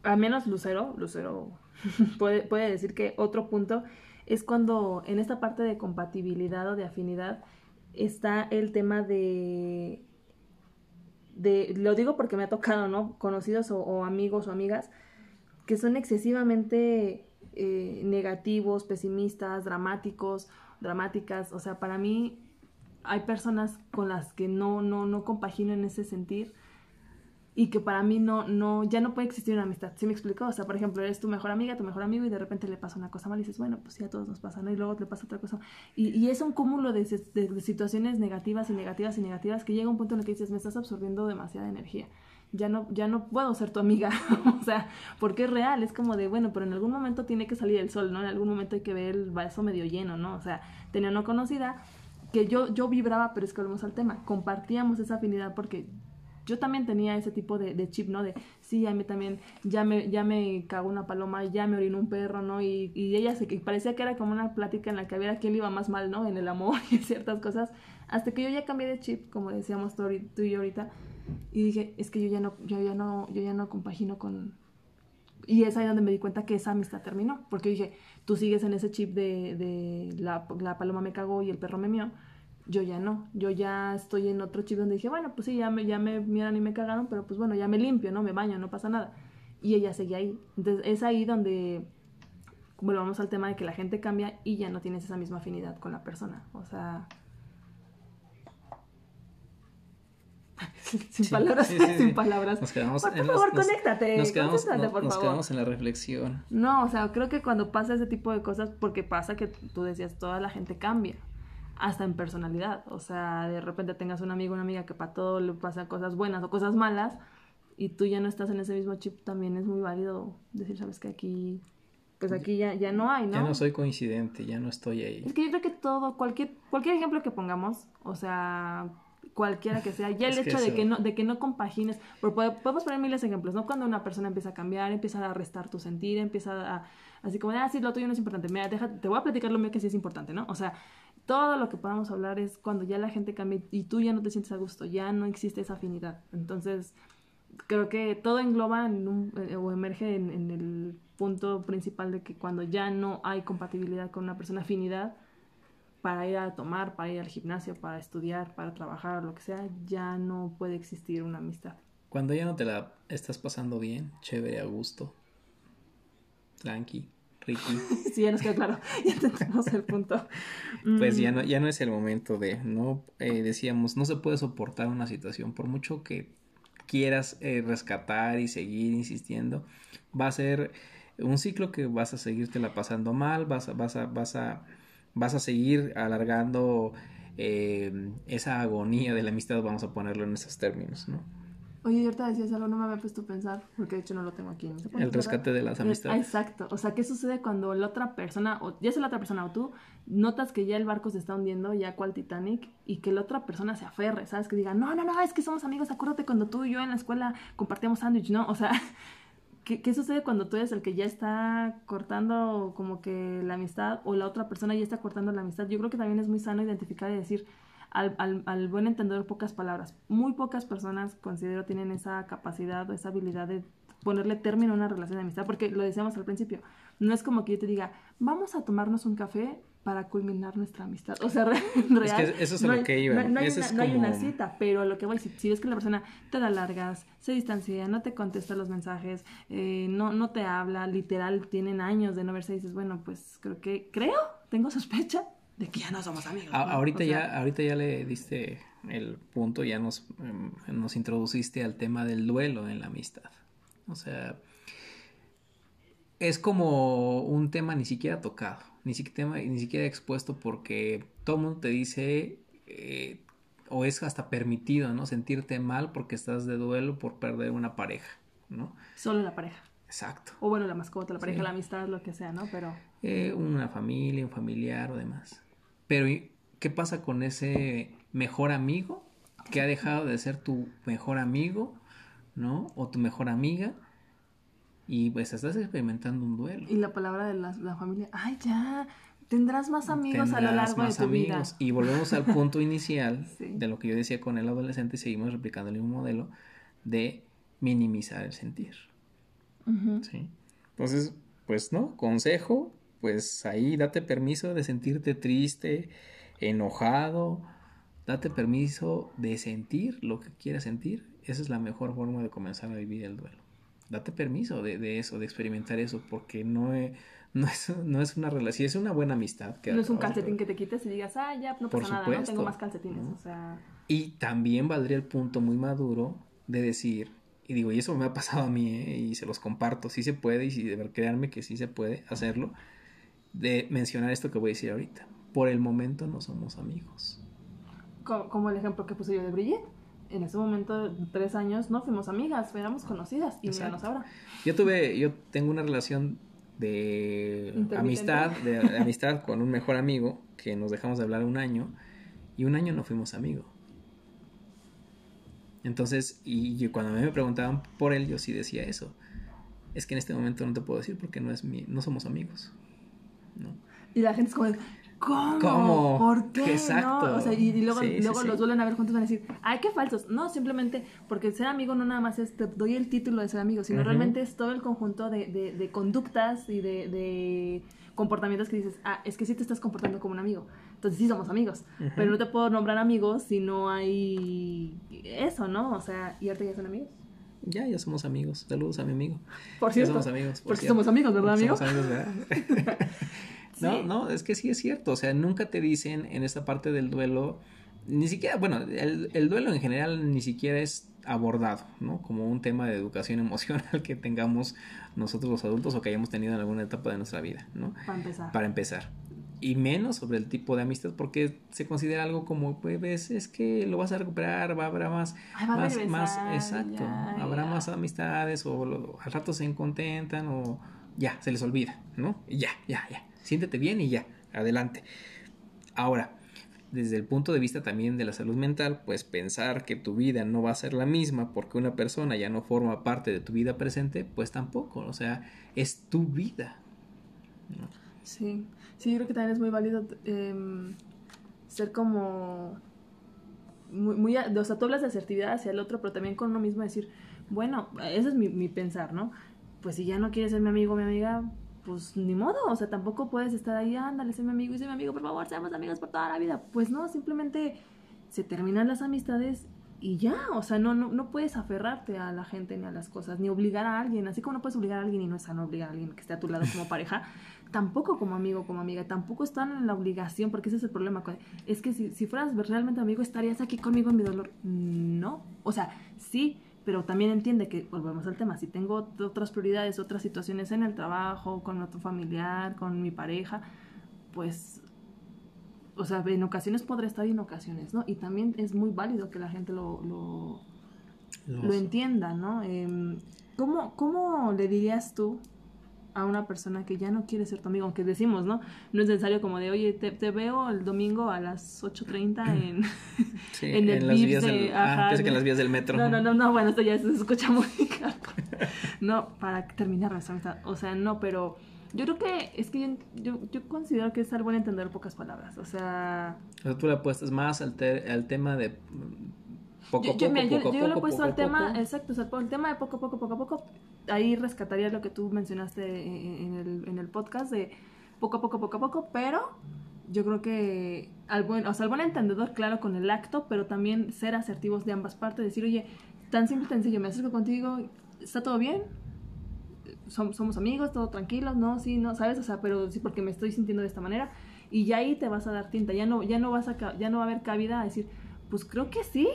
al menos Lucero, Lucero puede, puede decir que otro punto es cuando en esta parte de compatibilidad o de afinidad está el tema de, de lo digo porque me ha tocado, ¿no? Conocidos o, o amigos o amigas que son excesivamente eh, negativos, pesimistas, dramáticos, dramáticas. O sea, para mí hay personas con las que no, no, no compagino en ese sentir y que para mí no, no, ya no puede existir una amistad. ¿Sí me explico? O sea, por ejemplo, eres tu mejor amiga, tu mejor amigo y de repente le pasa una cosa mal y dices, bueno, pues sí, a todos nos pasa, ¿no? Y luego le pasa otra cosa. Y, y es un cúmulo de, de- de situaciones negativas y negativas y negativas que llega un punto en el que dices, me estás absorbiendo demasiada energía. Ya no, ya no puedo ser tu amiga, o sea, porque es real, es como de, bueno, pero en algún momento tiene que salir el sol, ¿no? En algún momento hay que ver el vaso medio lleno, ¿no? O sea, tenía una conocida que yo, yo vibraba, pero es que volvemos al tema, compartíamos esa afinidad porque yo también tenía ese tipo de, de chip, ¿no? De, sí, a mí también, ya me, ya me cagó una paloma, ya me orinó un perro, ¿no? Y, y ella se, que parecía que era como una plática en la que a ver a quién le iba más mal, ¿no? En el amor y ciertas cosas. Hasta que yo ya cambié de chip, como decíamos tú, tú y yo ahorita, y dije, es que yo ya no, yo ya no, yo ya no compagino con... Y es ahí donde me di cuenta que esa amistad terminó, porque dije, tú sigues en ese chip de, de la, la paloma me cagó y el perro me mió, yo ya no, yo ya estoy en otro chip donde dije, bueno, pues sí, ya me, ya me miran y me cagaron, pero pues bueno, ya me limpio, ¿no? Me baño, no pasa nada. Y ella seguía ahí. Entonces es ahí donde volvamos al tema de que la gente cambia y ya no tienes esa misma afinidad con la persona. O sea... sin Sí, palabras, sí, sí, sí. sin palabras. Nos quedamos por en favor, las- conéctate, Nos quedamos, concéntrate, no- por nos favor. quedamos en la reflexión. No, o sea, creo que cuando pasa ese tipo de cosas, porque pasa que tú decías, toda la gente cambia, hasta en personalidad. O sea, de repente tengas un amigo, una amiga que para todo le pasan cosas buenas o cosas malas, y tú ya no estás en ese mismo chip, también es muy válido decir, sabes que aquí, pues aquí ya, ya no hay, ¿no? Ya no soy coincidente, ya no estoy ahí. Es que yo creo que todo, cualquier, cualquier ejemplo que pongamos, o sea, cualquiera que sea, ya el que hecho de que no, de que no compagines, porque podemos poner miles de ejemplos, ¿no? Cuando una persona empieza a cambiar, empieza a restar tu sentir, empieza a, así como, ah, sí, lo tuyo no es importante, mira, deja, te voy a platicar lo mío que sí es importante, ¿no? O sea, todo lo que podamos hablar es cuando ya la gente cambia y tú ya no te sientes a gusto, ya no existe esa afinidad. Entonces, creo que todo engloba eh, o emerge en, en el punto principal de que cuando ya no hay compatibilidad con una persona, afinidad, para ir a tomar, para ir al gimnasio, para estudiar, para trabajar, lo que sea, ya no puede existir una amistad. Cuando ya no te la estás pasando bien, chévere, a gusto, tranqui, Ricky, Sí, ya nos quedó claro, ya entendemos el punto. pues Mm, ya no, ya no es el momento de, no, eh, decíamos, no se puede soportar una situación, por mucho que quieras eh, rescatar y seguir insistiendo, va a ser un ciclo que vas a seguirte la pasando mal, vas a, vas a, vas a, vas a seguir alargando eh, esa agonía de la amistad, vamos a ponerlo en esos términos, ¿no? Oye, ahorita decías algo, no me había puesto a pensar, porque de hecho no lo tengo aquí. El rescate de las Eh, amistades. Exacto. O sea, ¿qué sucede cuando la otra persona, o ya sea la otra persona o tú, notas que ya el barco se está hundiendo, ya cual Titanic, y que la otra persona se aferre, ¿sabes? Que diga, no, no, no, es que somos amigos, acuérdate cuando tú y yo en la escuela compartíamos sándwich, ¿no? O sea, ¿qué, ¿qué sucede cuando tú eres el que ya está cortando como que la amistad, o la otra persona ya está cortando la amistad? Yo creo que también es muy sano identificar y decir, al, al, al buen entendedor pocas palabras. Muy pocas personas considero tienen esa capacidad o esa habilidad de ponerle término a una relación de amistad, porque lo decíamos al principio, no es como que yo te diga, vamos a tomarnos un café para culminar nuestra amistad. O sea, re- real. que eso es no lo hay- que iba. No, no hay, una, es no hay una como- cita, pero lo que voy, si, si ves que la persona te da largas, se distancia, no te contesta los mensajes, eh, no, no te habla, literal, tienen años de no verse, y dices, bueno, pues creo que, creo, tengo sospecha de que ya no somos amigos. A- ¿no? ahorita O sea, ya, ahorita ya le diste el punto, ya nos, em, nos introduciste al tema del duelo en la amistad. O sea, es como un tema ni siquiera tocado, ni siquiera, ni siquiera expuesto porque todo el mundo te dice eh, o es hasta permitido, ¿no? Sentirte mal porque estás de duelo por perder una pareja, ¿no? Solo la pareja. Exacto. O bueno, la mascota, la pareja, Sí. la amistad, lo que sea, ¿no? Pero Eh, una familia, un familiar o demás. Pero ¿y ¿qué pasa con ese mejor amigo que ha dejado de ser tu mejor amigo, ¿no? O tu mejor amiga y pues estás experimentando un duelo. y la palabra de la, la familia, ay, ya, tendrás más amigos a lo largo más de tu amigos. Y volvemos al punto inicial Sí. de lo que yo decía con el adolescente y seguimos replicando el mismo modelo de minimizar el sentir. vida. Entonces, pues no, consejo, pues ahí date permiso de sentirte triste, enojado, date permiso de sentir lo que quieras sentir. Esa es la mejor forma de comenzar a vivir el duelo. Date permiso de, de eso, de experimentar eso, porque no es, no es, no es una relación, es una buena amistad. Que No es un de- calcetín que te quites y digas, ah, ya, no Por pasa nada, ¿no? Tengo más calcetines, ¿no? o sea... Y también valdría el punto muy maduro de decir, y digo, y eso me ha pasado a mí, ¿eh? y se los comparto, sí se puede, y si de créanme que sí se puede hacerlo, de mencionar esto que voy a decir ahorita. Por el momento no somos amigos. co- Como el ejemplo que puse yo de Brigitte. En ese momento, tres años, no fuimos amigas, éramos conocidas. Y míranos Exacto. ahora. Yo tuve, yo tengo una relación de amistad, de, de amistad con un mejor amigo que nos dejamos de hablar un año y un año no fuimos amigos. Entonces, y yo- cuando a mí me preguntaban por él, yo sí decía eso. Es que en este momento no te puedo decir porque no es mi, no somos amigos. ¿No? Y la gente es como, ¿cómo? ¿Cómo? ¿Por qué? Exacto. ¿No? O sea, y, y luego, Sí, luego sí. los vuelven a ver juntos y van a decir, ay, qué falsos. No, simplemente porque ser amigo no nada más es te doy el título de ser amigo, sino realmente es todo el conjunto de, de- de conductas y de, de comportamientos que dices, ah, es que sí te estás comportando como un amigo. Entonces sí somos amigos. Pero no te puedo nombrar amigos si no hay eso, ¿no? O sea, y ahorita ya son amigos. Ya, ya somos amigos. Saludos a mi amigo. Por Ya cierto. somos amigos. por porque cierto. somos amigos, ¿verdad, amigo? Somos amigos, ¿verdad? No, no, es que sí es cierto. O sea, nunca te dicen en esta parte del duelo, ni siquiera, bueno, el, el duelo en general ni siquiera es abordado, ¿no? Como un tema de educación emocional que tengamos nosotros los adultos o que hayamos tenido en alguna etapa de nuestra vida, ¿no? Para empezar. Para empezar. Y menos sobre el tipo de amistad, porque se considera algo como, pues, es que lo vas a recuperar, va a haber más, Ay, va a más, regresar, más, exacto, ya, habrá ya. más amistades o lo- al rato se contentan o ya, se les olvida, ¿no? Y ya, ya, ya, siéntete bien y ya, adelante. Ahora, desde el punto de vista también de la salud mental, pues pensar que tu vida no va a ser la misma porque una persona ya no forma parte de tu vida presente, pues tampoco, o sea, es tu vida. ¿no? Sí, sí, yo creo que también es muy válido em, ser como muy, muy, o sea, tú hablas de asertividad hacia el otro, pero también con uno mismo decir, bueno, ese es mi, mi pensar, ¿no? Pues si ya no quieres ser mi amigo o mi amiga, pues ni modo, o sea, tampoco puedes estar ahí, ándale, sé mi amigo y sé mi amigo, por favor, seamos amigos por toda la vida. Pues no, simplemente se terminan las amistades y ya, o sea, no, no, no puedes aferrarte a la gente ni a las cosas, ni obligar a alguien, así como no puedes obligar a alguien y no es sano obligar a alguien que esté a tu lado como pareja, tampoco como amigo, como amiga, tampoco están en la obligación, porque ese es el problema. Es que si, si fueras realmente amigo, estarías aquí conmigo en mi dolor. No, o sea, sí, pero también entiende que, volvemos al tema, si tengo otras prioridades, otras situaciones en el trabajo, con otro familiar, con mi pareja, pues, o sea, en ocasiones podré estar y en ocasiones, ¿no? Y también es muy válido que la gente lo, lo, lo entienda, ¿no? Em, ¿cómo, ¿Cómo le dirías tú a una persona que ya no quiere ser tu amigo? Aunque decimos, ¿no? No es necesario como de, oye, te, te veo el domingo a las 8.30 en... Sí, en el las vías de- del, ajá, ah, pensé que en las vías del metro. No, no, no, no, bueno, esto ya se escucha muy. No, para terminar nuestra amistad. O sea, no, pero yo creo que es que yo, yo, considero que es algo en entender pocas palabras. O sea, O sea, tú le apuestas más al, te- al tema de mm, poco a yo, poco, yo, yo- a lo he puesto al a tema, poco. exacto, o sea, el tema de poco a poco, poco a poco, ahí rescataría lo que tú mencionaste en, el, en el podcast de poco a poco, poco a poco, pero yo creo que al buen, o sea, al buen entendedor, claro, con el acto, pero también ser asertivos de ambas partes, decir, oye, tan simple, tan sencillo, me acerco contigo, ¿está todo bien? Som- somos amigos, todo tranquilo, no, sí, no, ¿sabes? O sea, pero sí porque me estoy sintiendo de esta manera y ya ahí te vas a dar tinta, ya no, ya no vas a, ya no va a haber cabida a decir, pues creo que sí,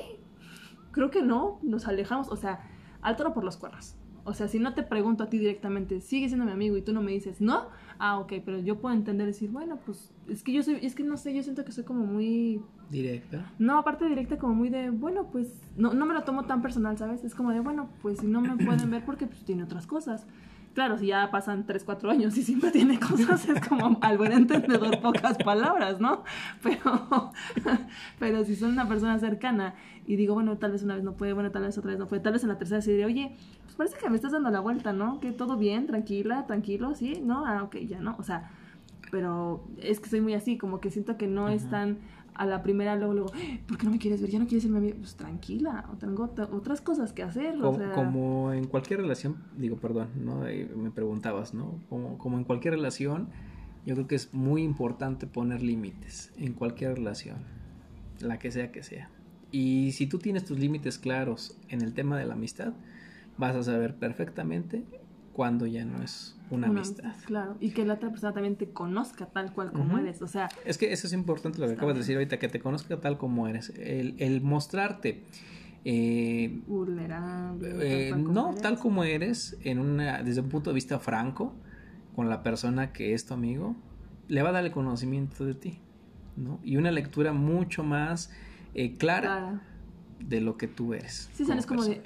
creo que no, nos alejamos, o sea, al toro por los cuernos. O sea, si no te pregunto a ti directamente, sigue siendo mi amigo y tú no me dices, no, ah, ok, pero yo puedo entender decir, bueno, pues es que yo soy, es que no sé, yo siento que soy como muy, Directa. no, aparte directa, como muy de, bueno, pues no, no me lo tomo tan personal, ¿sabes? Es como de, bueno, pues si no me pueden ver porque pues tiene otras cosas. Claro, si ya pasan 3, 4 años y siempre tiene cosas, es como al buen entendedor pocas palabras, ¿no? Pero, pero si son una persona cercana y digo, bueno, tal vez una vez no puede, bueno, tal vez otra vez no puede, tal vez en la tercera sí diré, oye, pues parece que me estás dando la vuelta, ¿no? Que todo bien, tranquila, tranquilo, ¿sí? ¿No? Ah, ok, ya, ¿no? O sea, pero es que soy muy así, como que siento que no es Ajá. tan a la primera, luego, luego, "¡Ah! ¿por qué no me quieres ver? ¿Ya no quieres ser mi amigo? Pues tranquila, o tengo ot- otras cosas que hacer, o Como, sea... como en cualquier relación, digo, perdón, ¿no? Eh, me preguntabas, ¿no? Como, como en cualquier relación, yo creo que es muy importante poner límites en cualquier relación, la que sea que sea. Y si tú tienes tus límites claros en el tema de la amistad, vas a saber perfectamente cuándo ya no es una Una amistad. Claro, y que la otra persona también te conozca tal cual como eres. O sea, Es que eso es importante lo que acabas de decir ahorita, que te conozca tal como eres. El, el mostrarte eh, vulnerable. Eh, tal no, eres. tal como eres, en una, desde un punto de vista franco, con la persona que es tu amigo, le va a dar el conocimiento de ti, ¿no? Y una lectura mucho más eh, clara de lo que tú eres. Sí, como de.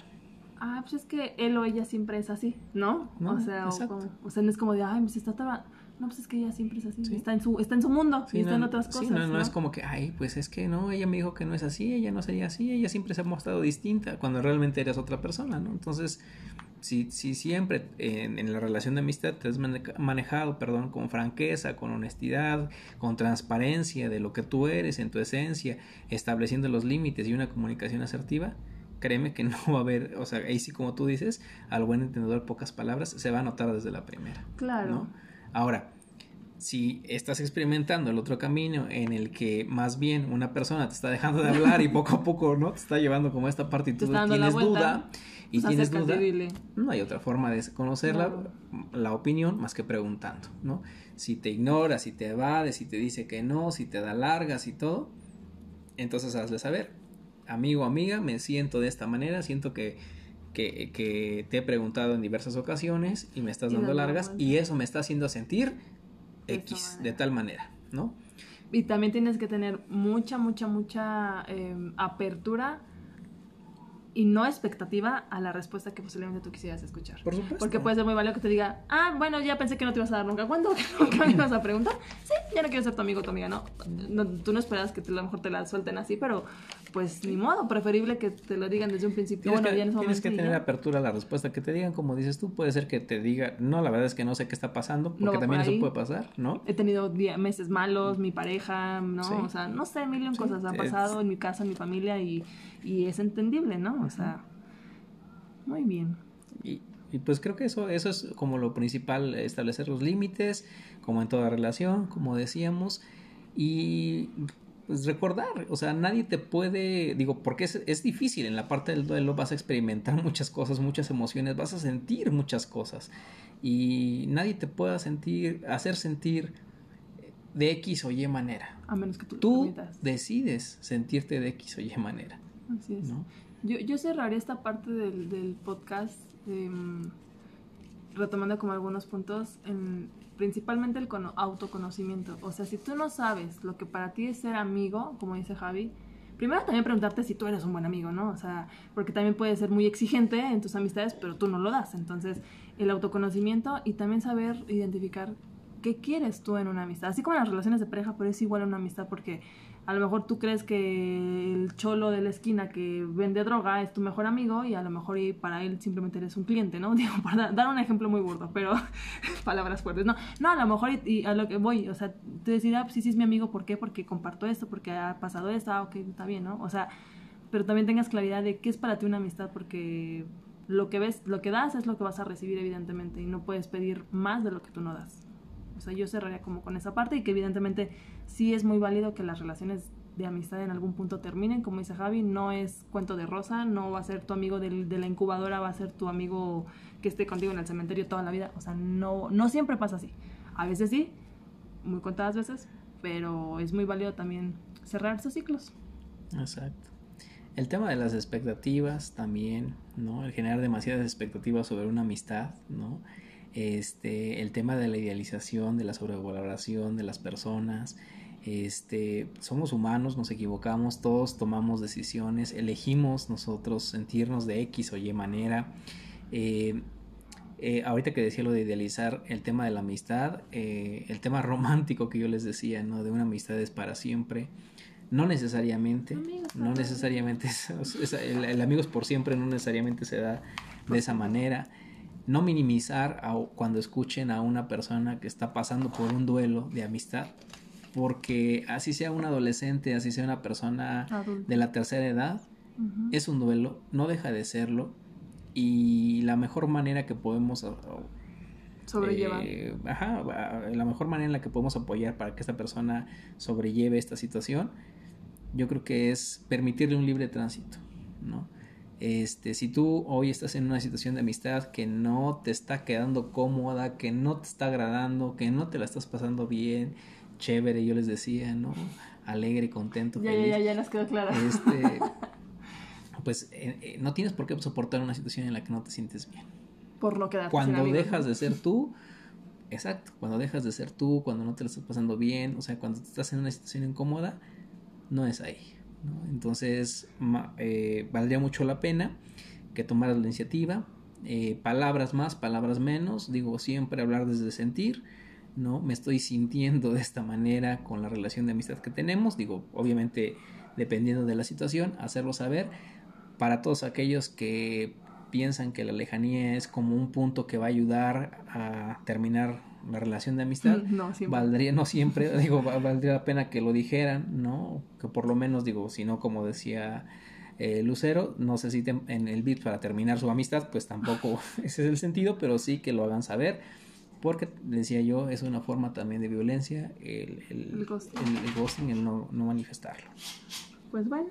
Ah, pues es que él o ella siempre es así, ¿no? No, o sea, o, exacto. como- o sea, no es como de, ay, pues está traba- No, pues es que ella siempre es así. Sí. Está, en su, está en su mundo Sí, y está no, en otras sí, cosas. no, no ¿no? es como que, ay, pues es que no, ella me dijo que no es así, ella no sería así, ella siempre se ha mostrado distinta, cuando realmente eres otra persona, ¿no? Entonces, si, si siempre en, en la relación de amistad te has mane- manejado, perdón, con franqueza, con honestidad, con transparencia de lo que tú eres en tu esencia, estableciendo los límites y una comunicación asertiva, créeme que no va a haber, o sea, ahí sí como tú dices, al buen entendedor pocas palabras, se va a notar desde la primera. Claro. ¿no? Ahora, si estás experimentando el otro camino en el que más bien una persona te está dejando de hablar y poco a poco no te está llevando como esta parte y tú tienes duda y Pues tienes duda, dile. no hay otra forma de conocer la, la opinión más que preguntando, ¿no? Si te ignora, si te evade, si te dice que no, si te da largas y todo, entonces hazle saber, amigo, amiga, me siento de esta manera, siento que, que, que te he preguntado en diversas ocasiones y me estás Y dando largas y eso me está haciendo sentir De X, de tal manera, ¿no? Y también tienes que tener mucha, mucha, mucha eh, apertura y no expectativa a la respuesta que posiblemente tú quisieras escuchar. Por supuesto. Porque puede ser muy válido que te diga, ah, bueno, ya pensé que no te ibas a dar nunca. ¿Cuándo? Nunca me ibas a preguntar. Sí, ya no quiero ser tu amigo o tu amiga, ¿no? No, Tú no esperas que te- a lo mejor te la suelten así, pero pues ni modo, preferible que te lo digan desde un principio. Tienes, bueno, que, ya en ese tienes que tener ya. apertura a la respuesta que te digan, como dices tú, puede ser que te diga, no, la verdad es que no sé qué está pasando, porque No también por eso puede pasar, ¿no? He tenido meses malos, mi pareja, ¿no? Sí. O sea, no sé, mil y un Sí, cosas han es- pasado en mi casa, en mi familia y, y es entendible, ¿no? O sea, muy bien. Y, y pues creo que eso, eso es como lo principal, establecer los límites, como en toda relación, como decíamos, y pues recordar, o sea, nadie te puede, digo, porque es, es difícil, en la parte del duelo vas a experimentar muchas cosas, muchas emociones, vas a sentir muchas cosas, y nadie te pueda sentir, hacer sentir de X o Y manera. A menos que tú, Tú decides sentirte de X o Y manera, Así es. ¿no? Yo, yo cerraría esta parte del, del podcast em, retomando como algunos puntos, en, principalmente el cono- autoconocimiento. O sea, si tú no sabes lo que para ti es ser amigo, como dice Javi, primero también preguntarte si tú eres un buen amigo, ¿no? O sea, porque también puedes ser muy exigente en tus amistades, pero tú no lo das. Entonces, el autoconocimiento y también saber identificar qué quieres tú en una amistad. Así como en las relaciones de pareja, pero es igual una amistad porque a lo mejor tú crees que el cholo de la esquina que vende droga es tu mejor amigo y a lo mejor para él simplemente eres un cliente, ¿no? Digo, para dar un ejemplo muy burdo, pero palabras fuertes. No, no, a lo mejor y, a lo que voy, o sea, te decir, ah, pues sí, sí es mi amigo, ¿por qué? Porque comparto esto, porque ha pasado esto, ah, ok, está bien, ¿no? O sea, pero también tengas claridad de qué es para ti una amistad, porque lo que ves, lo que das es lo que vas a recibir, evidentemente, y no puedes pedir más de lo que tú no das. O sea, yo cerraría como con esa parte y que evidentemente sí es muy válido que las relaciones de amistad en algún punto terminen, como dice Javi, no es cuento de rosa, no va a ser tu amigo del- de la incubadora, va a ser tu amigo que esté contigo en el cementerio toda la vida, o sea, no, no siempre pasa así. A veces sí, muy contadas veces, pero es muy válido también cerrar esos ciclos. Exacto. El tema de las expectativas también, ¿no? El generar demasiadas expectativas sobre una amistad, ¿no? Este, el tema de la idealización, de la sobrevaloración de las personas, este, somos humanos, nos equivocamos, todos tomamos decisiones, elegimos nosotros sentirnos de X o Y manera. Eh, eh, ahorita que decía lo de idealizar el tema de la amistad, eh, el tema romántico que yo les decía, ¿no? De una amistad es para siempre. No necesariamente, no necesariamente, el, el amigos por siempre no necesariamente se da de esa manera. No minimizar cuando escuchen a una persona que está pasando por un duelo de amistad, porque así sea un adolescente, así sea una persona de la tercera edad, es un duelo, no deja de serlo, y la mejor manera que podemos sobrellevar. Eh, ajá, la mejor manera en la que podemos apoyar para que esta persona sobrelleve esta situación, yo creo que es permitirle un libre tránsito, ¿no? Este, si tú hoy estás en una situación de amistad que no te está quedando cómoda, que no te está agradando, que no te la estás pasando bien, chévere, yo les decía, ¿no? Alegre, contento, ya, feliz. Ya, ya, ya nos quedó claro. Este, pues eh, eh, no tienes por qué soportar una situación en la que no te sientes bien. Por lo que Cuando dejas de ser tú, exacto, cuando dejas de ser tú, cuando no te la estás pasando bien, o sea, cuando estás en una situación incómoda, no es ahí. Entonces, eh, valdría mucho la pena que tomaras la iniciativa. Eh, palabras más, palabras menos. Digo, siempre hablar desde sentir. ¿no? Me estoy sintiendo de esta manera con la relación de amistad que tenemos. Digo, obviamente, dependiendo de la situación, hacerlo saber. Para todos aquellos que piensan que la lejanía es como un punto que va a ayudar a terminar la relación de amistad, no, valdría, no siempre, digo, valdría la pena que lo dijeran, ¿no? Que por lo menos, digo, si no, como decía eh, Lucero, no se citen en el beat para terminar su amistad, pues tampoco ese es el sentido, pero sí que lo hagan saber, porque, decía yo, es una forma también de violencia el, el, el ghosting, el, ghosting, el no, no manifestarlo. Pues bueno,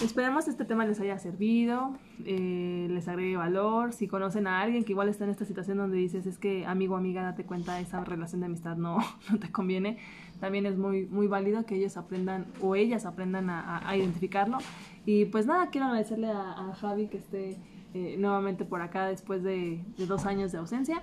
Esperemos este tema les haya servido, eh, les agregue valor. Si conocen a alguien que igual está en esta situación donde dices es que amigo amiga date cuenta esa relación de amistad no, no te conviene, también es muy, muy válido que ellos aprendan o ellas aprendan a, a identificarlo. Y pues nada, quiero agradecerle a, a Javi que esté eh, nuevamente por acá después de, de dos años de ausencia.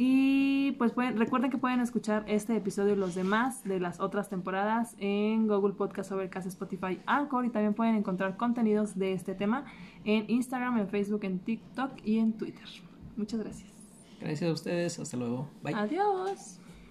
Y pues pueden, recuerden que pueden escuchar este episodio y los demás de las otras temporadas en Google Podcast, Overcast, Spotify, Anchor y también pueden encontrar contenidos de este tema en Instagram, en Facebook, en TikTok y en Twitter. Muchas gracias. Gracias a ustedes, hasta luego. Bye. Adiós.